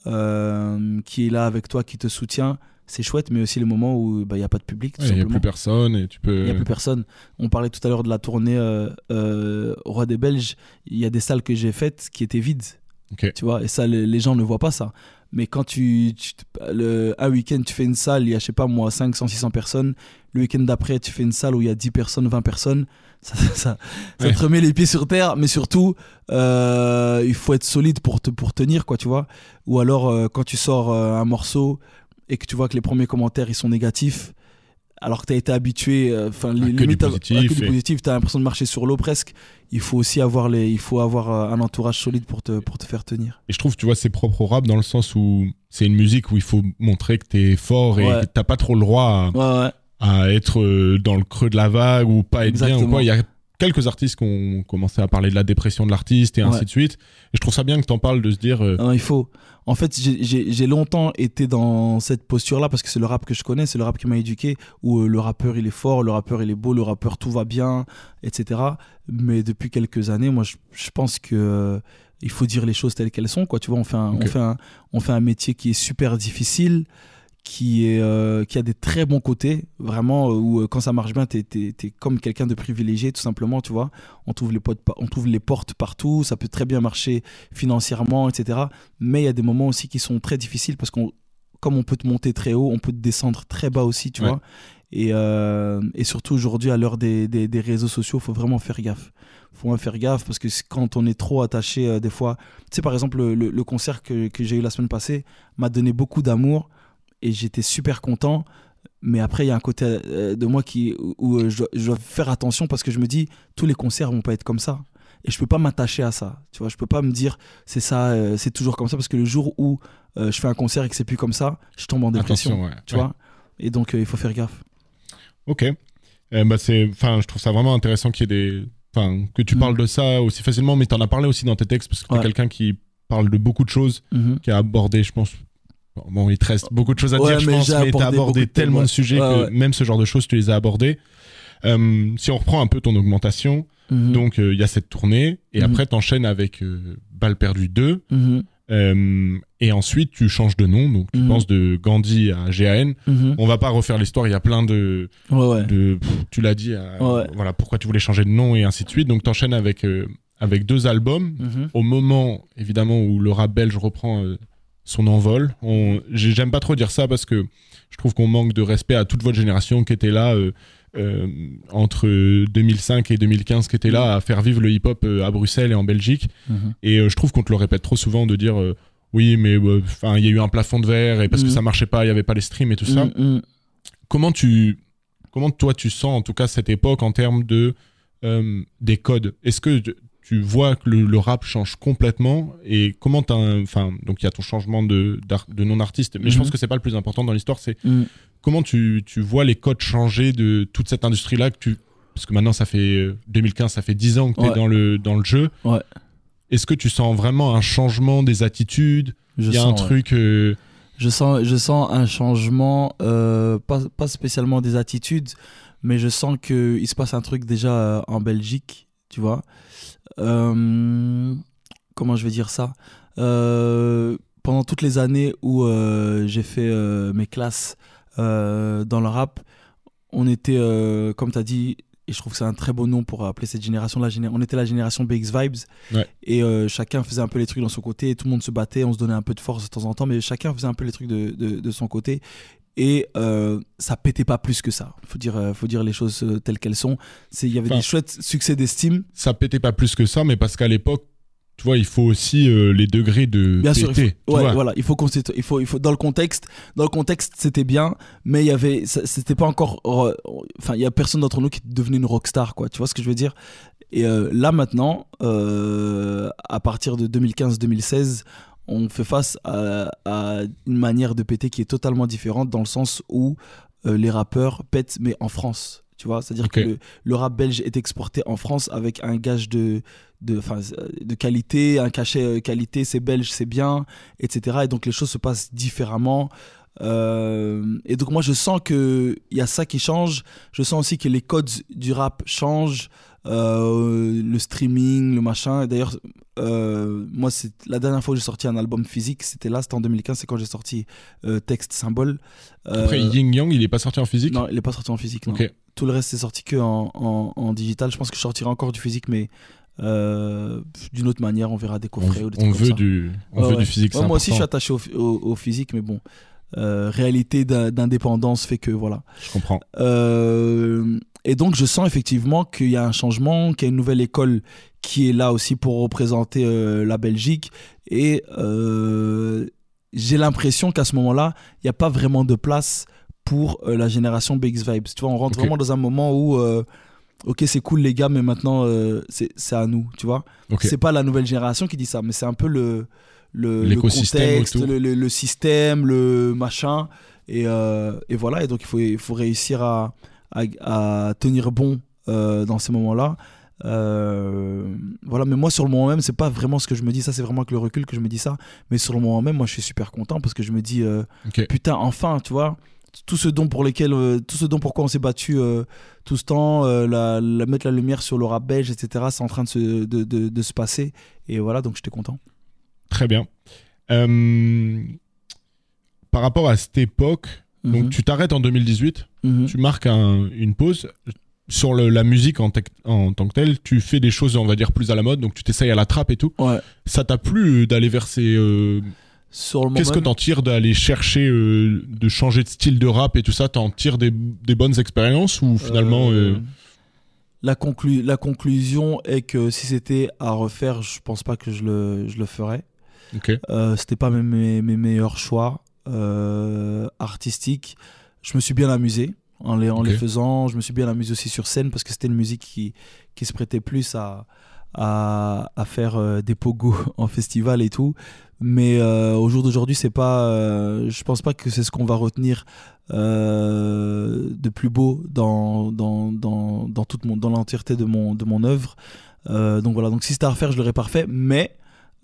S9: euh, qui est là avec toi, qui te soutient, c'est chouette, mais aussi les moments où bah, il n'y a pas de public.
S8: Il n'y a plus personne et tu peux.
S9: Il n'y a plus personne. On parlait tout à l'heure de la tournée euh, euh, Roi des Belges. Il y a des salles que j'ai faites qui étaient vides. Tu vois, et ça, les, les gens ne voient pas ça. Mais quand tu, tu- le, un week-end, tu fais une salle, il y a, je sais pas moi, 500, 600 personnes. Le week-end d'après, tu fais une salle où il y a 10 personnes, 20 personnes. <laughs> Ça, ça, ça, ça
S8: Ouais.
S9: te remet les pieds sur terre, mais surtout, euh, il faut être solide pour, te, pour tenir, quoi, tu vois. Ou alors, euh, quand tu sors euh, un morceau et que tu vois que les premiers commentaires, ils sont négatifs, alors que tu as été habitué, euh, enfin,
S8: que
S9: limite,
S8: du
S9: à- à
S8: positif
S9: que du positif, tu as l'impression de marcher sur l'eau presque. Il faut aussi avoir, les, il faut avoir euh, un entourage solide pour te, pour te faire tenir.
S8: Et je trouve, tu vois, c'est propre au rap dans le sens où c'est une musique où il faut montrer que t'es fort et
S9: Ouais.
S8: que t'as pas trop le droit à,
S9: Ouais, ouais.
S8: à être euh, dans le creux de la vague ou pas être bien ou
S9: Exactement.
S8: quoi. Il y a quelques artistes qui ont commencé à parler de la dépression de l'artiste et ainsi de suite. Et je trouve ça bien que t'en parles de se dire. euh,
S9: Non, il faut. En fait, j'ai- longtemps été dans cette posture-là parce que c'est le rap que je connais, c'est le rap qui m'a éduqué, où euh, le rappeur il est fort, le rappeur il est beau, le rappeur tout va bien, etc. Mais depuis quelques années, moi je, je pense que euh, il faut dire les choses telles qu'elles sont. Quoi. Tu vois, on fait, un,
S8: Ok.
S9: on, fait un, on fait un métier qui est super difficile, qui, est, euh, qui a des très bons côtés, vraiment, euh, où euh, quand ça marche bien, t'es es, comme quelqu'un de privilégié, tout simplement, tu vois. On trouve, les potes, on trouve les portes partout, ça peut très bien marcher financièrement, etc. Mais il y a des moments aussi qui sont très difficiles parce qu'on comme on peut te monter très haut, on peut te descendre très bas aussi, tu
S8: Ouais.
S9: vois. Et, euh, et surtout aujourd'hui, à l'heure des, des, des réseaux sociaux, faut vraiment faire gaffe. faut vraiment faire gaffe parce que quand on est trop attaché, euh, des fois, tu sais, par exemple, le, le- le concert que, que j'ai eu la semaine passée m'a donné beaucoup d'amour et j'étais super content. Mais après, il y a un côté euh, de moi qui, où, euh, je, dois, faire attention parce que je me dis, tous les concerts vont pas être comme ça. Et je peux pas m'attacher à ça. Tu vois, je peux pas me dire, c'est ça, euh, c'est toujours comme ça parce que le jour où euh, je fais un concert et que c'est plus comme ça, je tombe en dépression.
S8: ouais.
S9: Tu
S8: Ouais.
S9: vois Et donc, euh, il faut faire gaffe.
S8: Ok. Bah c'est, je trouve ça vraiment intéressant qu'il y ait des, enfin, que tu
S9: Mm.
S8: parles de ça aussi facilement, mais t'en as parlé aussi dans tes textes parce que t'es
S9: Ouais.
S8: quelqu'un qui parle de beaucoup de choses,
S9: Mhm.
S8: qui a abordé, je pense. Bon, il te reste beaucoup de choses à
S9: Ouais,
S8: dire, je pense, mais t'as
S9: abordé de
S8: tellement de sujets
S9: Ouais,
S8: que
S9: ouais.
S8: même ce genre de choses, tu les as abordés. Euh, si on reprend un peu ton augmentation,
S9: Mhm.
S8: donc euh, il y a cette tournée, et
S9: Mhm.
S8: après t'enchaînes avec euh, Balle perdue 2,
S9: Mhm.
S8: euh, et ensuite tu changes de nom, donc tu
S9: Mhm.
S8: penses de Gandhi à GAN. On va pas refaire l'histoire, il y a plein de,
S9: Ouais, ouais.
S8: de pff, tu l'as dit, voilà pourquoi tu voulais changer de nom et ainsi de suite. Donc t'enchaînes avec avec deux albums. Au moment évidemment où le rap belge reprend son envol, j'aime pas trop dire ça parce que je trouve qu'on manque de respect à toute votre génération qui était là euh, euh, entre 2005 et 2015, qui était là à faire vivre le hip-hop euh, à Bruxelles et en Belgique.
S9: Mhm.
S8: Et euh, je trouve qu'on te le répète trop souvent de dire oui, mais enfin il y a eu un plafond de verre et parce que
S9: Mhm.
S8: ça marchait pas, il y avait pas les streams et tout ça
S9: Mhm.
S8: comment tu comment toi tu sens en tout cas cette époque en termes de des codes? Est-ce que tu vois que le, le rap change complètement et comment t'as enfin donc il y a ton changement de de non artiste mais je
S9: Mhm.
S8: pense que c'est pas le plus important dans l'histoire c'est
S9: Mm.
S8: comment tu, tu vois les codes changer de toute cette industrie là que tu parce que maintenant ça fait euh, 2015 ça fait 10 ans que tu es
S9: Ouais.
S8: dans le dans le jeu
S9: Ouais.
S8: est-ce que tu sens vraiment un changement des attitudes? Il y a
S9: sens,
S8: un
S9: ouais.
S8: truc euh,
S9: Je sens, je sens un changement, euh, pas, pas spécialement des attitudes, mais je sens qu'il se passe un truc déjà euh, en Belgique, tu vois. Euh, comment je vais dire ça? Euh, Pendant toutes les années où euh, j'ai fait mes classes dans le rap, on était, euh, comme tu as dit, et je trouve que c'est un très beau nom pour appeler cette génération, la géné- on était la génération BX Vibes,
S8: Ouais.
S9: et euh, chacun faisait un peu les trucs dans son côté, tout le monde se battait, on se donnait un peu de force de temps en temps, mais chacun faisait un peu les trucs de, de, de son côté. Et euh, ça pétait pas plus que ça. Faut dire, euh, faut dire les choses euh, telles qu'elles sont. C'est, il y avait
S8: Enfin,
S9: des chouettes succès d'estime.
S8: ça pétait pas plus que ça mais parce qu'à l'époque tu vois il faut aussi euh, les degrés de
S9: Bien sûr, il
S8: péter,
S9: faut,
S8: tu
S9: ouais,
S8: vois.
S9: voilà, il faut qu'on il faut, il faut dans le contexte, dans le contexte, c'était bien, mais il y avait, c'était pas encore, enfin, il y a personne d'entre nous qui devenait une rockstar, quoi. Tu vois ce que je veux dire? Et euh, là maintenant, euh, à partir de 2015-2016, on fait face à, à une manière de péter qui est totalement différente dans le sens où euh, les rappeurs pètent, mais en France. Tu vois, c'est-à-dire que le, le rap belge est exporté en France avec un gage de, de, euh, de qualité, un cachet euh, qualité, c'est belge, c'est bien, etc. Et donc les choses se passent différemment. Euh, et donc moi je sens que il y a ça qui change. Je sens aussi que les codes du rap changent, euh, le streaming, le machin. D'ailleurs, euh, moi c'est la dernière fois que j'ai sorti un album physique, c'était là, c'était en 2015, c'est quand j'ai sorti euh, Texte Symbole. Euh,
S8: après Yin Yang il est pas sorti en physique?
S9: Non, il est pas sorti en physique. Non. Tout le reste c'est sorti que en, en, en digital. Je pense que je sortirai encore du physique, mais d'une autre manière, on verra des
S8: on,
S9: coffrets ou des
S8: on
S9: trucs comme
S8: veut
S9: ça.
S8: du on
S9: Ouais,
S8: veut
S9: ouais.
S8: du physique
S9: Ouais, moi aussi, je suis attaché au, au- au physique, mais bon, réalité d'in- d'indépendance fait que voilà.
S8: je comprends
S9: Euh, et donc, je sens effectivement qu'il y a un changement, qu'il y a une nouvelle école qui est là aussi pour représenter euh, la Belgique. Et euh, j'ai l'impression qu'à ce moment-là, il n'y a pas vraiment de place pour euh, la génération BX Vibes. Tu vois, on rentre vraiment dans un moment où, ok, c'est cool les gars, mais maintenant, c'est à nous, tu vois.
S8: ok
S9: C'est pas la nouvelle génération qui dit ça, mais c'est un peu le, le, contexte, le, le- le système, le machin. Et, et voilà, et donc il faut, il faut réussir à, à, à tenir bon euh, dans ces moments-là. Euh, voilà, mais moi sur le moment même, c'est pas vraiment ce que je me dis, ça c'est vraiment avec le recul que je me dis ça. Mais sur le moment même, moi je suis super content parce que je me dis, euh, putain, enfin, tu vois, tout ce dont pour lesquels, euh, tout ce dont pourquoi on s'est battu tout ce temps, la, la- mettre la lumière sur le rap belge, etc. C'est en train de se, de, de- de se passer. Et voilà, donc j'étais content.
S8: Très bien. Par rapport à cette époque, donc
S9: Mhm.
S8: tu t'arrêtes en 2018,
S9: Mhm.
S8: tu marques un- une pause. Sur le- la musique en, tant que telle, tu fais des choses, on va dire, plus à la mode, donc tu t'essayes à la trappe et tout.
S9: Ouais.
S8: Ça t'a plu euh, d'aller vers ces. euh, Qu'est-ce que t'en tires d'aller chercher, euh, de changer de style de rap et tout ça? T'en tires des, des bonnes expériences ou finalement.
S9: Euh, la, conclu- la conclusion est que si c'était à refaire, je pense pas que je le, je le ferais.
S8: Ok.
S9: Euh, c'était pas mes, mes, mes meilleurs choix artistiques. Je me suis bien amusé en les, en les faisant. Je me suis bien amusé aussi sur scène parce que c'était une musique qui, qui se prêtait plus à, à, à faire euh, des pogos <laughs> en festival et tout. Mais euh, au jour d'aujourd'hui, c'est pas. euh, je pense pas que c'est ce qu'on va retenir euh, de plus beau dans, dans, dans, dans toute mon, dans l'entièreté de mon, de mon œuvre. Euh, donc voilà, donc si c'était à refaire, je l'aurais pas refait. Mais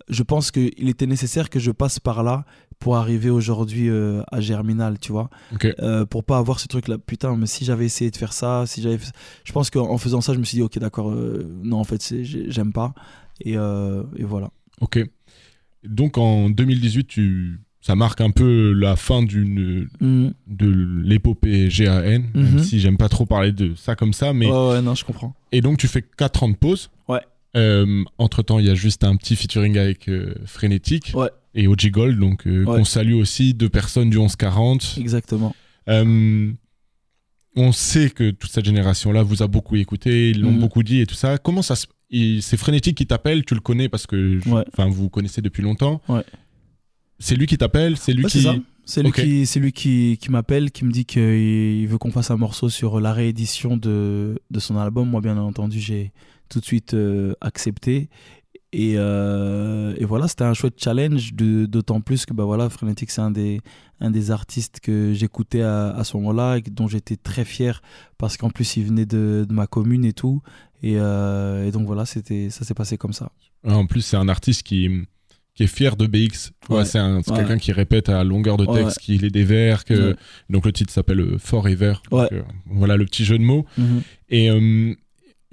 S9: je pense qu'il était nécessaire que je passe par là pour arriver aujourd'hui euh, à Germinal, tu vois.
S8: Ok.
S9: Euh, pour pas avoir ce truc là, putain, mais si j'avais essayé de faire ça, si j'avais. Je pense qu'en faisant ça, je me suis dit, ok, d'accord, euh, non, en fait, j'aime pas. Et, euh, et voilà.
S8: Ok. Donc en 2018, tu... ça marque un peu la fin d'une
S9: Mhm.
S8: de l'épopée GAN, même
S9: Mhm.
S8: si j'aime pas trop parler de ça comme ça. Mais...
S9: Ouais, ouais, non, je comprends.
S8: Et donc tu fais 4 ans de pause.
S9: Ouais.
S8: Entre temps, il y a juste un petit featuring avec euh, Frénétique
S9: Ouais.
S8: et OG Gold, donc euh,
S9: Ouais.
S8: qu'on salue aussi, deux personnes du 1140.
S9: Exactement.
S8: Euh, on sait que toute cette génération-là vous a beaucoup écouté, ils l'ont
S9: Mhm.
S8: beaucoup dit et tout ça. Comment ça se... C'est Frénétique qui t'appelle, tu le connais parce que je-
S9: Ouais.
S8: enfin, vous vous connaissez depuis longtemps.
S9: Ouais.
S8: C'est lui qui t'appelle, c'est lui qui...
S9: C'est lui qui, c'est lui qui, qui m'appelle, qui me dit qu'il veut qu'on fasse un morceau sur la réédition de, de son album. Moi, bien entendu, j'ai tout de suite euh, accepté. Et, euh, et voilà, c'était un chouette challenge, d'autant plus que bah voilà, Frenetic, c'est un des, un des artistes que j'écoutais à, à ce moment-là, et dont j'étais très fier, parce qu'en plus, il venait de, de ma commune et tout. Et, euh, et donc voilà, ça s'est passé comme ça.
S8: En plus, c'est un artiste qui, qui est fier de BX. Tu vois,
S9: Ouais.
S8: c'est un- c'est
S9: Ouais.
S8: quelqu'un qui répète à longueur de texte qu'il est des vers. Que...
S9: Ouais.
S8: Donc le titre s'appelle.
S9: Ouais.
S8: Donc, euh, voilà le petit jeu de mots.
S9: Mhm.
S8: Et,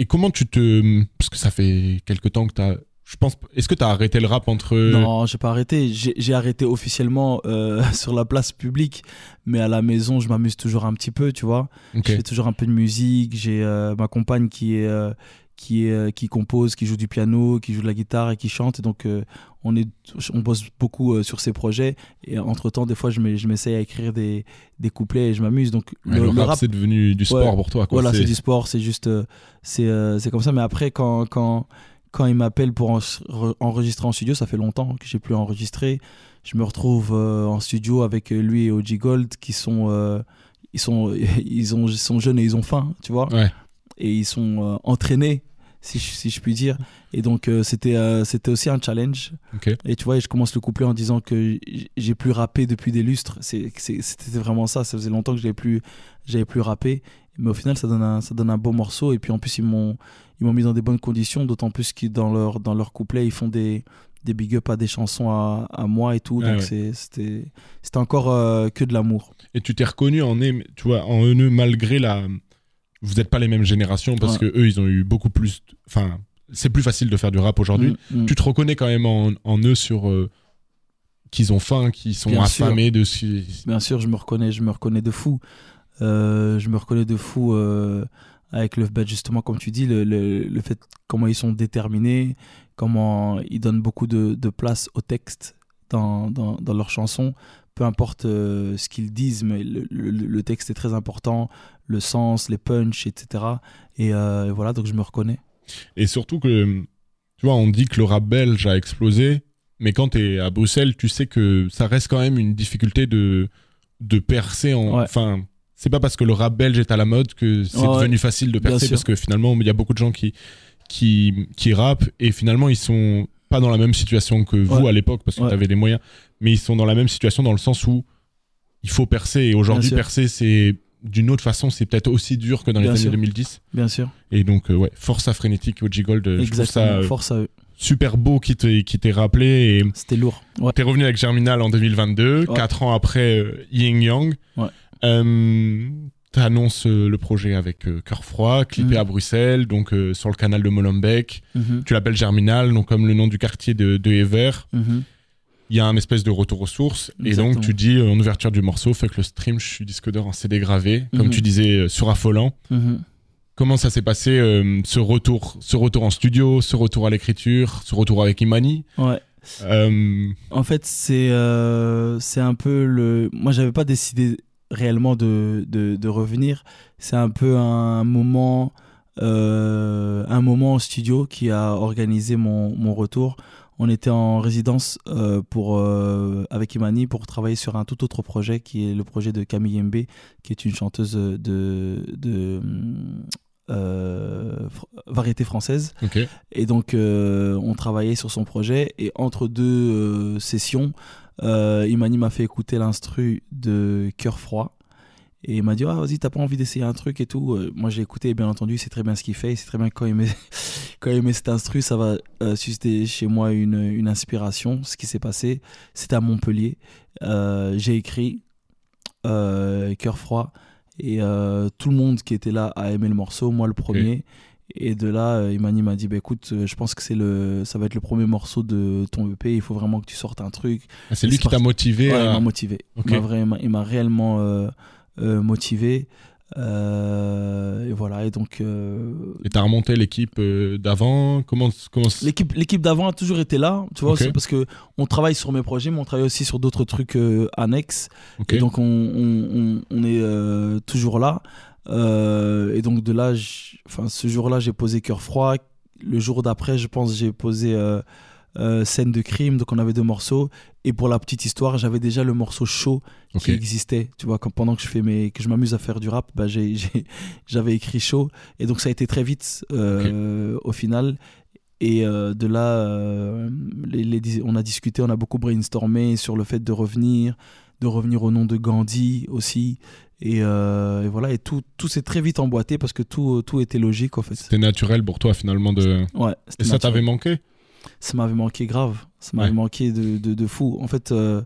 S8: et comment tu te. Parce que ça fait quelque temps que tu as. Je pense. Est-ce que tu as arrêté le rap entre.
S9: Non, j'ai pas arrêté. J'ai arrêté officiellement euh, <laughs> sur la place publique, mais à la maison, je m'amuse toujours un petit peu, tu vois.
S8: Ok.
S9: Je fais toujours un peu de musique. J'ai euh, ma compagne qui est euh, qui est euh, qui compose, qui joue du piano, qui joue de la guitare et qui chante. Et donc euh, on est on bosse beaucoup euh, sur ces projets. Et entre temps, des fois, je m'essaye à écrire des des couplets et je m'amuse. Donc
S8: Ouais, le, rap, c'est devenu du sport
S9: Ouais.
S8: pour toi. Quoi.
S9: voilà, c'est du sport, c'est juste, c'est comme ça. Mais après, quand, quand, quand il m'appelle pour en- re- enregistrer en studio, ça fait longtemps que j'ai plus enregistré. Je me retrouve en studio avec lui et OG Gold qui sont, ils sont, <laughs> ils ont, ils sont jeunes et ils ont faim, tu vois.
S8: Ouais.
S9: Et ils sont euh, entraînés, si je, si je puis dire. Et donc, euh, c'était euh, c'était aussi un challenge. Et tu vois, je commence le couplet en disant que j'ai plus rappé depuis des lustres. C'était vraiment ça. Ça faisait longtemps que j'avais plus, j'avais plus rappé. Mais au final, ça donne un, ça donne un beau morceau. Et puis en plus, ils m'ont, ils m'ont mis dans des bonnes conditions. D'autant plus que dans leur, dans leur couplet, ils font des, des big up à des chansons à, à moi et tout.
S8: Ah
S9: Donc
S8: ouais.
S9: c'était, c'était encore euh, que de l'amour.
S8: Et tu t'es reconnu en tu vois, en eux malgré la. Vous n'êtes pas les mêmes générations parce
S9: Ouais.
S8: que eux, ils ont eu beaucoup plus. Enfin, c'est plus facile de faire du rap aujourd'hui.
S9: Mm, mm.
S8: Tu te reconnais quand même en, en eux sur euh, qu'ils ont faim, qu'ils sont
S9: Bien sûr.
S8: affamés de. si-
S9: Bien sûr, je me reconnais, je me reconnais de fou. Euh, je me reconnais de fou euh, avec le justement comme tu dis le, le, le fait comment ils sont déterminés, comment ils donnent beaucoup de, de place au texte dans, dans, dans leurs chansons. Peu importe euh, ce qu'ils disent, mais le, le, le texte est très important, le sens, les punchs, etc. Et, euh, et voilà, donc je me reconnais.
S8: Et surtout que, tu vois, on dit que le rap belge a explosé, mais quand tu es à Bruxelles, tu sais que ça reste quand même une difficulté de, de percer en.
S9: Ouais.
S8: Enfin, c'est pas parce que le rap belge est à la mode que c'est
S9: Ouais,
S8: devenu facile de percer, parce que finalement, il y a beaucoup de gens qui, qui, qui rappent et finalement, ils sont pas dans la même situation que vous
S9: Ouais.
S8: à l'époque, parce que tu avais les moyens, mais ils sont dans la même situation dans le sens où il faut percer. Et aujourd'hui, percer, c'est. D'une autre façon, c'est peut-être aussi dur que dans les années
S9: sûr.
S8: 2010.
S9: Bien sûr,
S8: Et donc, euh, ouais, force à Frénétique, OG Gold, euh, je trouve
S9: exactement.
S8: ça euh,
S9: Force à eux.
S8: super beau qui t'ait qui rappelé. Et
S9: C'était lourd. Ouais.
S8: t'es revenu avec Germinal en 2022,
S9: Ouais.
S8: quatre ans après euh, Ying Yang.
S9: Ouais.
S8: Euh, T'annonces le projet avec Cœur Froid, clippé
S9: Mhm.
S8: à Bruxelles, donc sur le canal de Molenbeek.
S9: Mhm,
S8: Tu l'appelles Germinal, donc comme le nom du quartier de, de Ever.
S9: mhm.
S8: Il y a un espèce de retour aux sources. Et donc tu dis euh, en ouverture du morceau, fait que le stream, je suis disque d'or en CD gravé, comme
S9: Mhm.
S8: tu disais, euh, sur Affolant.
S9: Mhm.
S8: Comment ça s'est passé euh, ce retour, ce retour en studio, ce retour à l'écriture, ce retour avec Imani?
S9: Ouais.
S8: Euh,
S9: En fait, c'est euh, c'est un peu le. Moi, j'avais pas décidé réellement de, de, de revenir. C'est un peu un moment, euh, un moment en studio qui a organisé mon, mon retour. On était en résidence euh, pour, euh, avec Imani pour travailler sur un tout autre projet qui est le projet de Camille Mb, qui est une chanteuse de, de euh, variété française. Et donc, on travaillait sur son projet. Et entre deux sessions, Imani m'a fait écouter l'instru de Cœur Froid. Et il m'a dit, ah, vas-y, t'as pas envie d'essayer un truc et tout. Euh, moi, j'ai écouté, et bien entendu, c'est très bien ce qu'il fait. C'est très bien quand il met, <laughs> quand il met cet instru, ça va euh, susciter chez moi une, une inspiration. Ce qui s'est passé, c'était à Montpellier. Euh, j'ai écrit Cœur Froid. Et tout le monde qui était là a aimé le morceau, moi le premier. Et de là, Imani m'a dit bah, écoute, je pense que c'est le, ça va être le premier morceau de ton EP. Il faut vraiment que tu sortes un truc.
S8: Ah, c'est lui qui t'a motivé
S9: Ouais,
S8: à-
S9: Il m'a motivé.
S8: Ok.
S9: Il m'a vraiment, il m'a réellement euh, euh, motivé. Euh, et voilà. Et donc, euh,
S8: Et t'as remonté l'équipe euh, d'avant? Comment, comment
S9: l'équipe, l'équipe d'avant a toujours été là. Tu vois,
S8: Ok.
S9: c'est parce que on travaille sur mes projets, mais on travaille aussi sur d'autres trucs euh, annexes. Et donc, on, on, on- on est toujours là. Et donc, de là, enfin, ce jour-là, j'ai posé cœur froid. Le jour d'après, je pense, j'ai posé euh, scène de crime, donc on avait deux morceaux. Et pour la petite histoire, j'avais déjà le morceau chaud qui existait. Tu vois, quand, pendant que je fais mes, que je m'amuse à faire du rap, bah, <laughs> j'avais écrit chaud. Et donc ça a été très vite euh, au final. Et euh, de là, les- les- on a discuté, on a beaucoup brainstormé sur le fait de revenir, de revenir au nom de Gandhi aussi. Et, euh, et voilà, et tout, tout s'est très vite emboîté parce que tout, tout était logique en fait.
S8: C'était naturel pour toi finalement de.
S9: Ouais,
S8: Et ça t'avait manqué?
S9: Ça m'avait manqué grave. Ça m'avait
S8: Ouais.
S9: manqué de, de, de fou. En fait, euh,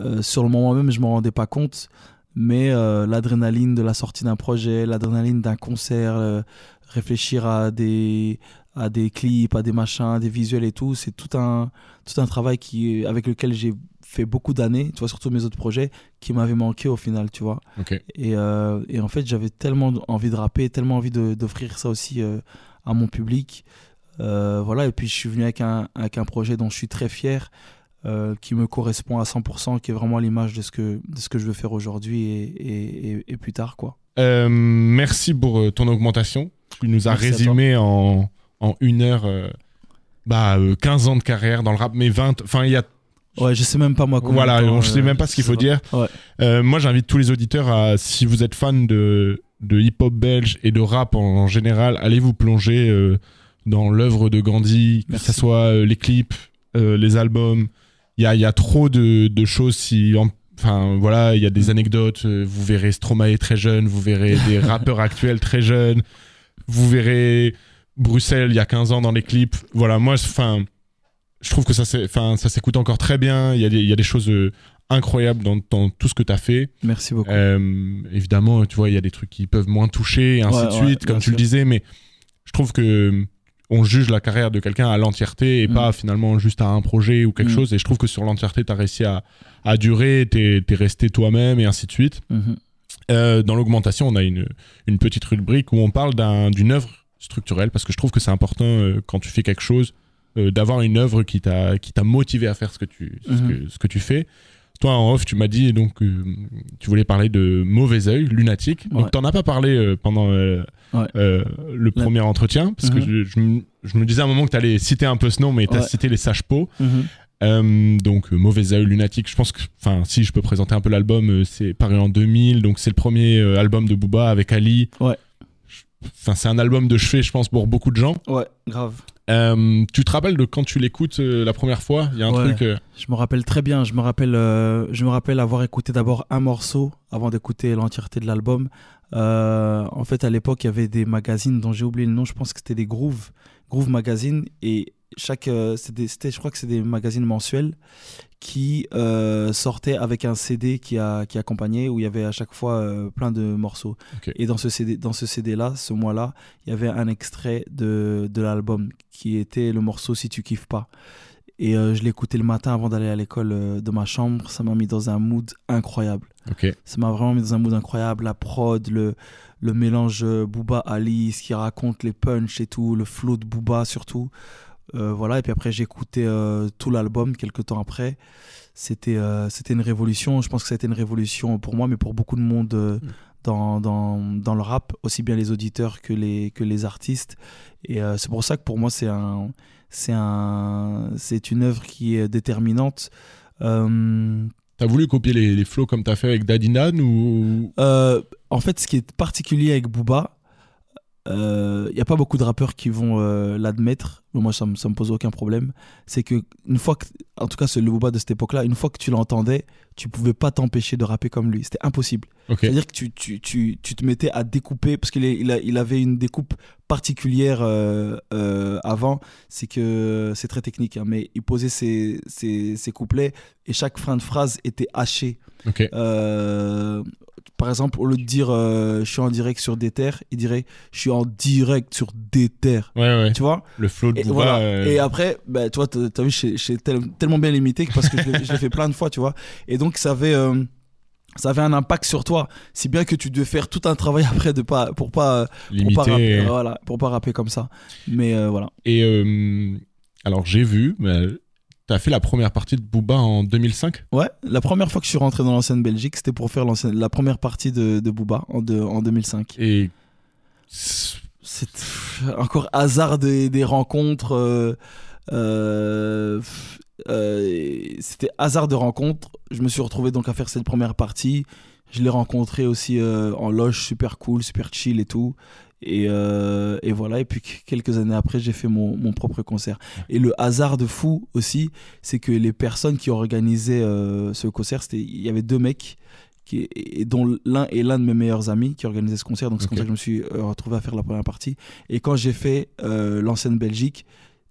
S9: euh, sur le moment même, je m'en rendais pas compte. Mais euh, l'adrénaline de la sortie d'un projet, l'adrénaline d'un concert, réfléchir à des, à des clips, à des machins, des visuels et tout, c'est tout un, tout un travail qui, avec lequel j'ai fait beaucoup d'années, tu vois, surtout mes autres projets, qui m'avaient manqué au final, tu vois.
S8: Ok.
S9: Et, et en fait, j'avais tellement envie de rapper, tellement envie d'offrir ça aussi à mon public. Euh, voilà, et puis je suis venu avec un, avec un projet dont je suis très fier, euh, qui me correspond à 100%, qui est vraiment l'image de, ce que- de ce que je veux faire aujourd'hui et, et, et- et plus tard, quoi.
S8: Euh, merci pour ton augmentation. Tu nous as
S9: Merci
S8: résumé en, en une heure euh, bah, euh, 15 ans de carrière dans le rap, mais 20. Enfin, il y a.
S9: Ouais, je sais même pas moi comment.
S8: Voilà, je sais même pas ce qu'il faut dire.
S9: Ouais.
S8: Moi, j'invite tous les auditeurs à, si vous êtes fan de, de hip-hop belge et de rap en, en général, allez vous plonger dans l'œuvre de Gandhi, que ce soit euh, les clips, euh, les albums. Il y a, y a trop de, de choses. Si, en- Enfin, voilà, il y a des anecdotes. euh, Vous verrez Stromae très jeune, vous verrez <laughs> des rappeurs actuels très jeunes, vous verrez Bruxelles il y a 15 ans dans les clips. Voilà, moi, enfin, je trouve que ça s'est- enfin, ça s'écoute encore très bien. Il y a des, il y a des choses incroyables dans, dans tout ce que tu as fait.
S9: Merci beaucoup.
S8: Euh, évidemment, tu vois, il y a des trucs qui peuvent moins toucher, et ainsi
S9: Ouais,
S8: de
S9: ouais,
S8: suite, comme tu le disais, mais je trouve que on juge la carrière de quelqu'un à l'entièreté et
S9: Mm.
S8: pas finalement juste à un projet ou quelque
S9: Mm.
S8: chose. Et je trouve que sur l'entièreté, tu as réussi à, à durer, t'es es resté toi-même et ainsi de suite.
S9: Mhm.
S8: Euh, dans l'augmentation, on a une, une petite rubrique où on parle d'un- d'une œuvre structurelle parce que je trouve que c'est important euh, quand tu fais quelque chose euh, d'avoir une œuvre qui t'a motivé à faire ce que tu ce,
S9: Mhm.
S8: que, ce que tu fais. Toi en off, tu m'as dit donc euh, tu voulais parler de mauvais œil, lunatique. Donc
S9: Ouais.
S8: t'en as pas parlé euh, pendant euh,
S9: Ouais.
S8: euh, le premier entretien parce que
S9: Mhm.
S8: je, je me- je me disais à un moment que tu allais citer un peu ce nom, mais tu as
S9: Ouais.
S8: cité les sages peaux.
S9: Mhm.
S8: Euh, donc mauvais œil lunatique je pense que enfin si je peux présenter un peu l'album c'est paru en 2000 donc c'est le premier album de Booba avec Ali
S9: Ouais.
S8: Enfin c'est un album de chevet je pense pour beaucoup de gens
S9: Ouais, grave.
S8: Euh, tu te rappelles de quand tu l'écoutes euh, la première fois? Il y a un
S9: Ouais.
S8: truc euh,
S9: Je me rappelle très bien. Je me rappelle, euh, je me rappelle avoir écouté d'abord un morceau avant d'écouter l'entièreté de l'album. En fait, à l'époque, il y avait des magazines dont j'ai oublié le nom. Je pense que c'était des Groove, Groove Magazine. Et chaque, c'était- je crois que c'est des magazines mensuels qui euh, sortaient avec un CD qui, a, qui accompagnait où il y avait à chaque fois euh, plein de morceaux. Et dans ce CD, dans ce CD-là, ce mois-là, il y avait un extrait de, de l'album qui était le morceau Si tu kiffes pas. Et euh, je l'écoutais le matin avant d'aller à l'école de ma chambre. Ça m'a mis dans un mood incroyable. Ça m'a vraiment mis dans un mood incroyable. La prod, le, le mélange euh, Booba-Ali, ce qui raconte les punchs et tout, le flow de Booba surtout. Euh, voilà, et puis après j'ai écouté euh, tout l'album quelques temps après. C'était euh, c'était une révolution. Je pense que ça a été une révolution pour moi, mais pour beaucoup de monde euh, dans, dans, dans le rap, aussi bien les auditeurs que les, que les artistes. Et c'est pour ça que pour moi c'est un, c'est un, c'est une œuvre qui est déterminante.
S8: T'as voulu copier les, les flows comme t'as fait avec Daddy Nan ou
S9: en fait, ce qui est particulier avec Booba, il n'y a pas beaucoup de rappeurs qui vont euh, l'admettre, mais moi ça ça me pose aucun problème. C'est que une fois que, en tout cas, c'est le Booba de cette époque-là, une fois que tu l'entendais, tu pouvais pas t'empêcher de rapper comme lui. C'était impossible. C'est-à-dire que tu, tu, tu, tu te mettais à découper, parce qu'il il, a- il avait une découpe particulière euh, euh, avant, c'est que c'est très technique, hein, mais il posait ses, ses, ses couplets et chaque fin de phrase était hachée.
S8: ok
S9: Euh, par exemple, au lieu de dire euh, je suis en direct sur des terres, il dirait je suis en direct sur des terres.
S8: ouais ouais
S9: Tu vois?
S8: Le flow de
S9: et,
S8: Booba
S9: voilà.
S8: euh,
S9: et après, bah, tu vois, t'as vu, j'ai j'ai tel- tellement bien limité parce que <laughs> je l'ai- fait plein de fois, tu vois. Et donc, ça avait, euh, ça avait un impact sur toi. Si bien que tu devais faire tout un travail <laughs> après de pas, pour pas, pour
S8: limité
S9: pas, rapper, voilà, pour pas rapper comme ça. Mais voilà.
S8: et alors j'ai vu mais t'as fait la première partie de Booba en 2005
S9: Ouais, la première fois que je suis rentré dans l'ancienne Belgique, c'était pour faire la première partie de, de Booba en, de- en 2005.
S8: et
S9: c'est encore hasard des, des rencontres. euh, Euh, euh, C'était hasard de rencontre. Je me suis retrouvé donc à faire cette première partie. Je l'ai rencontré aussi en loge, super cool, super chill et tout. Et, euh, et voilà, et puis quelques années après, j'ai fait mon, mon propre concert. Et le hasard de fou aussi, c'est que les personnes qui organisé euh, ce concert, c'était il y avait deux mecs qui, et dont l'un est l'un de mes meilleurs amis qui organisait ce concert. Donc c'est comme ça que je me suis euh, retrouvé à faire la première partie. Et quand j'ai fait euh, l'ancienne Belgique,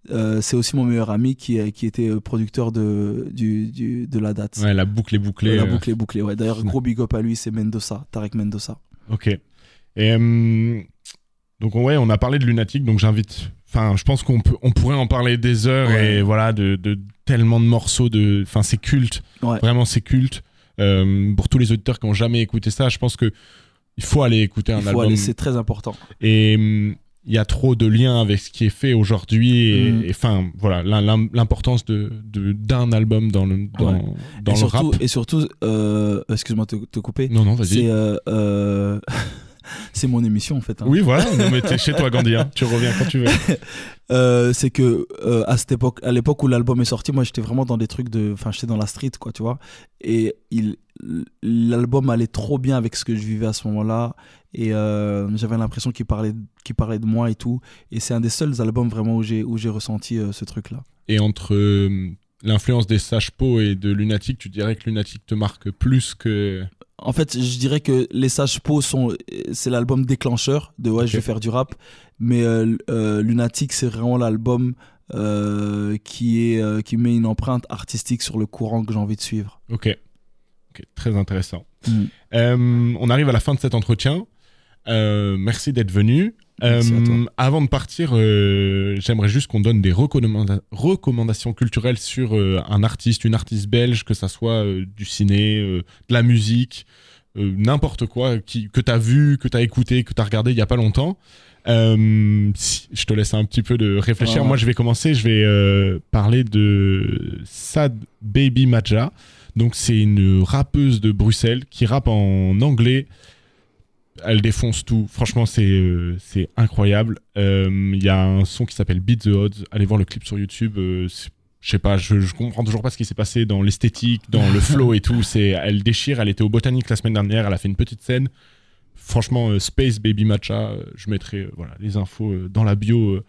S9: euh, c'est aussi mon meilleur ami qui, qui était producteur de, du, du- de la date.
S8: Ouais, la boucle est bouclée.
S9: la boucle est bouclée. Ouais. D'ailleurs, gros big up à lui, c'est Mendoza, Tarek Mendoza.
S8: Ok. Et euh, donc ouais, on a parlé de lunatique, donc j'invite. Enfin, je pense qu'on on pourrait en parler des heures
S9: Ouais.
S8: et voilà de, de tellement de morceaux de. Enfin, c'est culte.
S9: Ouais.
S8: Vraiment, c'est culte. Euh, pour tous les auditeurs qui ont jamais écouté ça, je pense que il faut aller écouter un
S9: Il faut
S8: album.
S9: c'est très important.
S8: Et hum, il y a trop de liens avec ce qui est fait aujourd'hui. Et et, enfin, voilà, l'im- l'im- l'importance de de- d'un album dans le dans,
S9: Ouais.
S8: dans
S9: et,
S8: le
S9: surtout,
S8: rap.
S9: et surtout, euh, excuse-moi de te, te couper,
S8: Non, non,
S9: c'est
S8: vas-y.
S9: euh, euh, <laughs> c'est mon émission en fait. hein.
S8: Oui, voilà. Non, mais t'es chez toi, Gandhi. hein. Tu reviens quand tu veux. <laughs>
S9: Euh, c'est que euh, à cette époque, à l'époque où l'album est sorti, moi j'étais vraiment dans des trucs de, enfin j'étais dans la street quoi, tu vois. Et il, l'album allait trop bien avec ce que je vivais à ce moment-là. Et euh, j'avais l'impression qu'il parlait, qu'il parlait de moi et tout. Et c'est un des seuls albums vraiment où j'ai, où j'ai ressenti ce truc-là.
S8: Et entre l'influence des Sage Po et de Lunatic, tu dirais que Lunatic te marque plus que.
S9: En fait, je dirais que les Sages Po sont, c'est l'album déclencheur de ouais, je vais faire du rap. Mais euh, euh, Lunatic, c'est vraiment l'album euh, qui est, qui met une empreinte artistique sur le courant que j'ai envie de suivre.
S8: Ok. Ok, très intéressant.
S9: Mm.
S8: On arrive à la fin de cet entretien. Merci d'être venu. Euh, avant de partir, euh, j'aimerais juste qu'on donne des recommanda- recommandations culturelles sur euh, un artiste, une artiste belge, que ça soit du ciné, de la musique, n'importe quoi, qui, que tu as vu, que tu as écouté, que tu as regardé il n'y a pas longtemps. Si- je te laisse un petit peu de réfléchir.
S9: Ouais.
S8: Moi, je vais commencer. Je vais parler de Sad Baby Maja. Donc, c'est une rappeuse de Bruxelles qui rappe en anglais. Elle défonce tout. Franchement, c'est euh, c'est incroyable. Euh, Il y a un son qui s'appelle Beat the Odds. Allez voir le clip sur YouTube. euh, je sais pas, je, je comprends toujours pas ce qui s'est passé dans l'esthétique, dans le <laughs> flow et tout. C'est, elle déchire. Elle était au Botanique la semaine dernière. Elle a fait une petite scène. Franchement, Space Baby Matcha, je mettrai voilà les infos dans la bio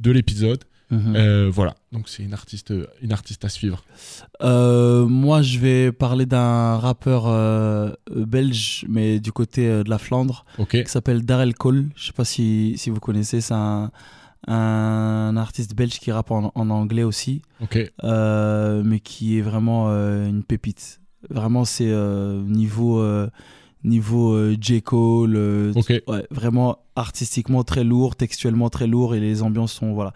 S8: de l'épisode.
S9: Mhm.
S8: Euh, voilà, donc c'est une artiste, une artiste à suivre.
S9: Euh, moi, je vais parler d'un rappeur euh, belge, mais du côté de la Flandre, qui s'appelle Darrell Cole. Je sais pas si, si vous connaissez, c'est un, un artiste belge qui rappe en, en anglais aussi, mais qui est vraiment une pépite. Vraiment, c'est niveau, niveau euh, J. Cole. euh, ouais, vraiment artistiquement très lourd, textuellement très lourd, et les ambiances sont. Voilà.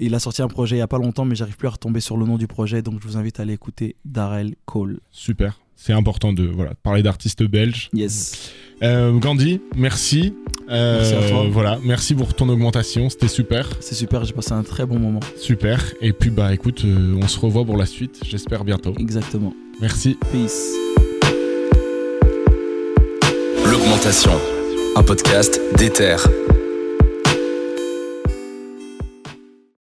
S9: Il a sorti un projet il y a pas longtemps, mais j'arrive plus à retomber sur le nom du projet, donc je vous invite à aller écouter Darrell Cole.
S8: Super. C'est important de voilà, parler d'artistes belges.
S9: Yes.
S8: Euh, Gandhi, merci. Euh,
S9: Merci à toi.
S8: Voilà, merci pour ton augmentation, c'était super,
S9: C'est super, j'ai passé un très bon moment.
S8: super. Et puis bah écoute, euh, on se revoit pour la suite, j'espère bientôt.
S9: Exactement.
S8: Merci.
S9: Peace.
S7: L'augmentation. Un podcast d'Ether.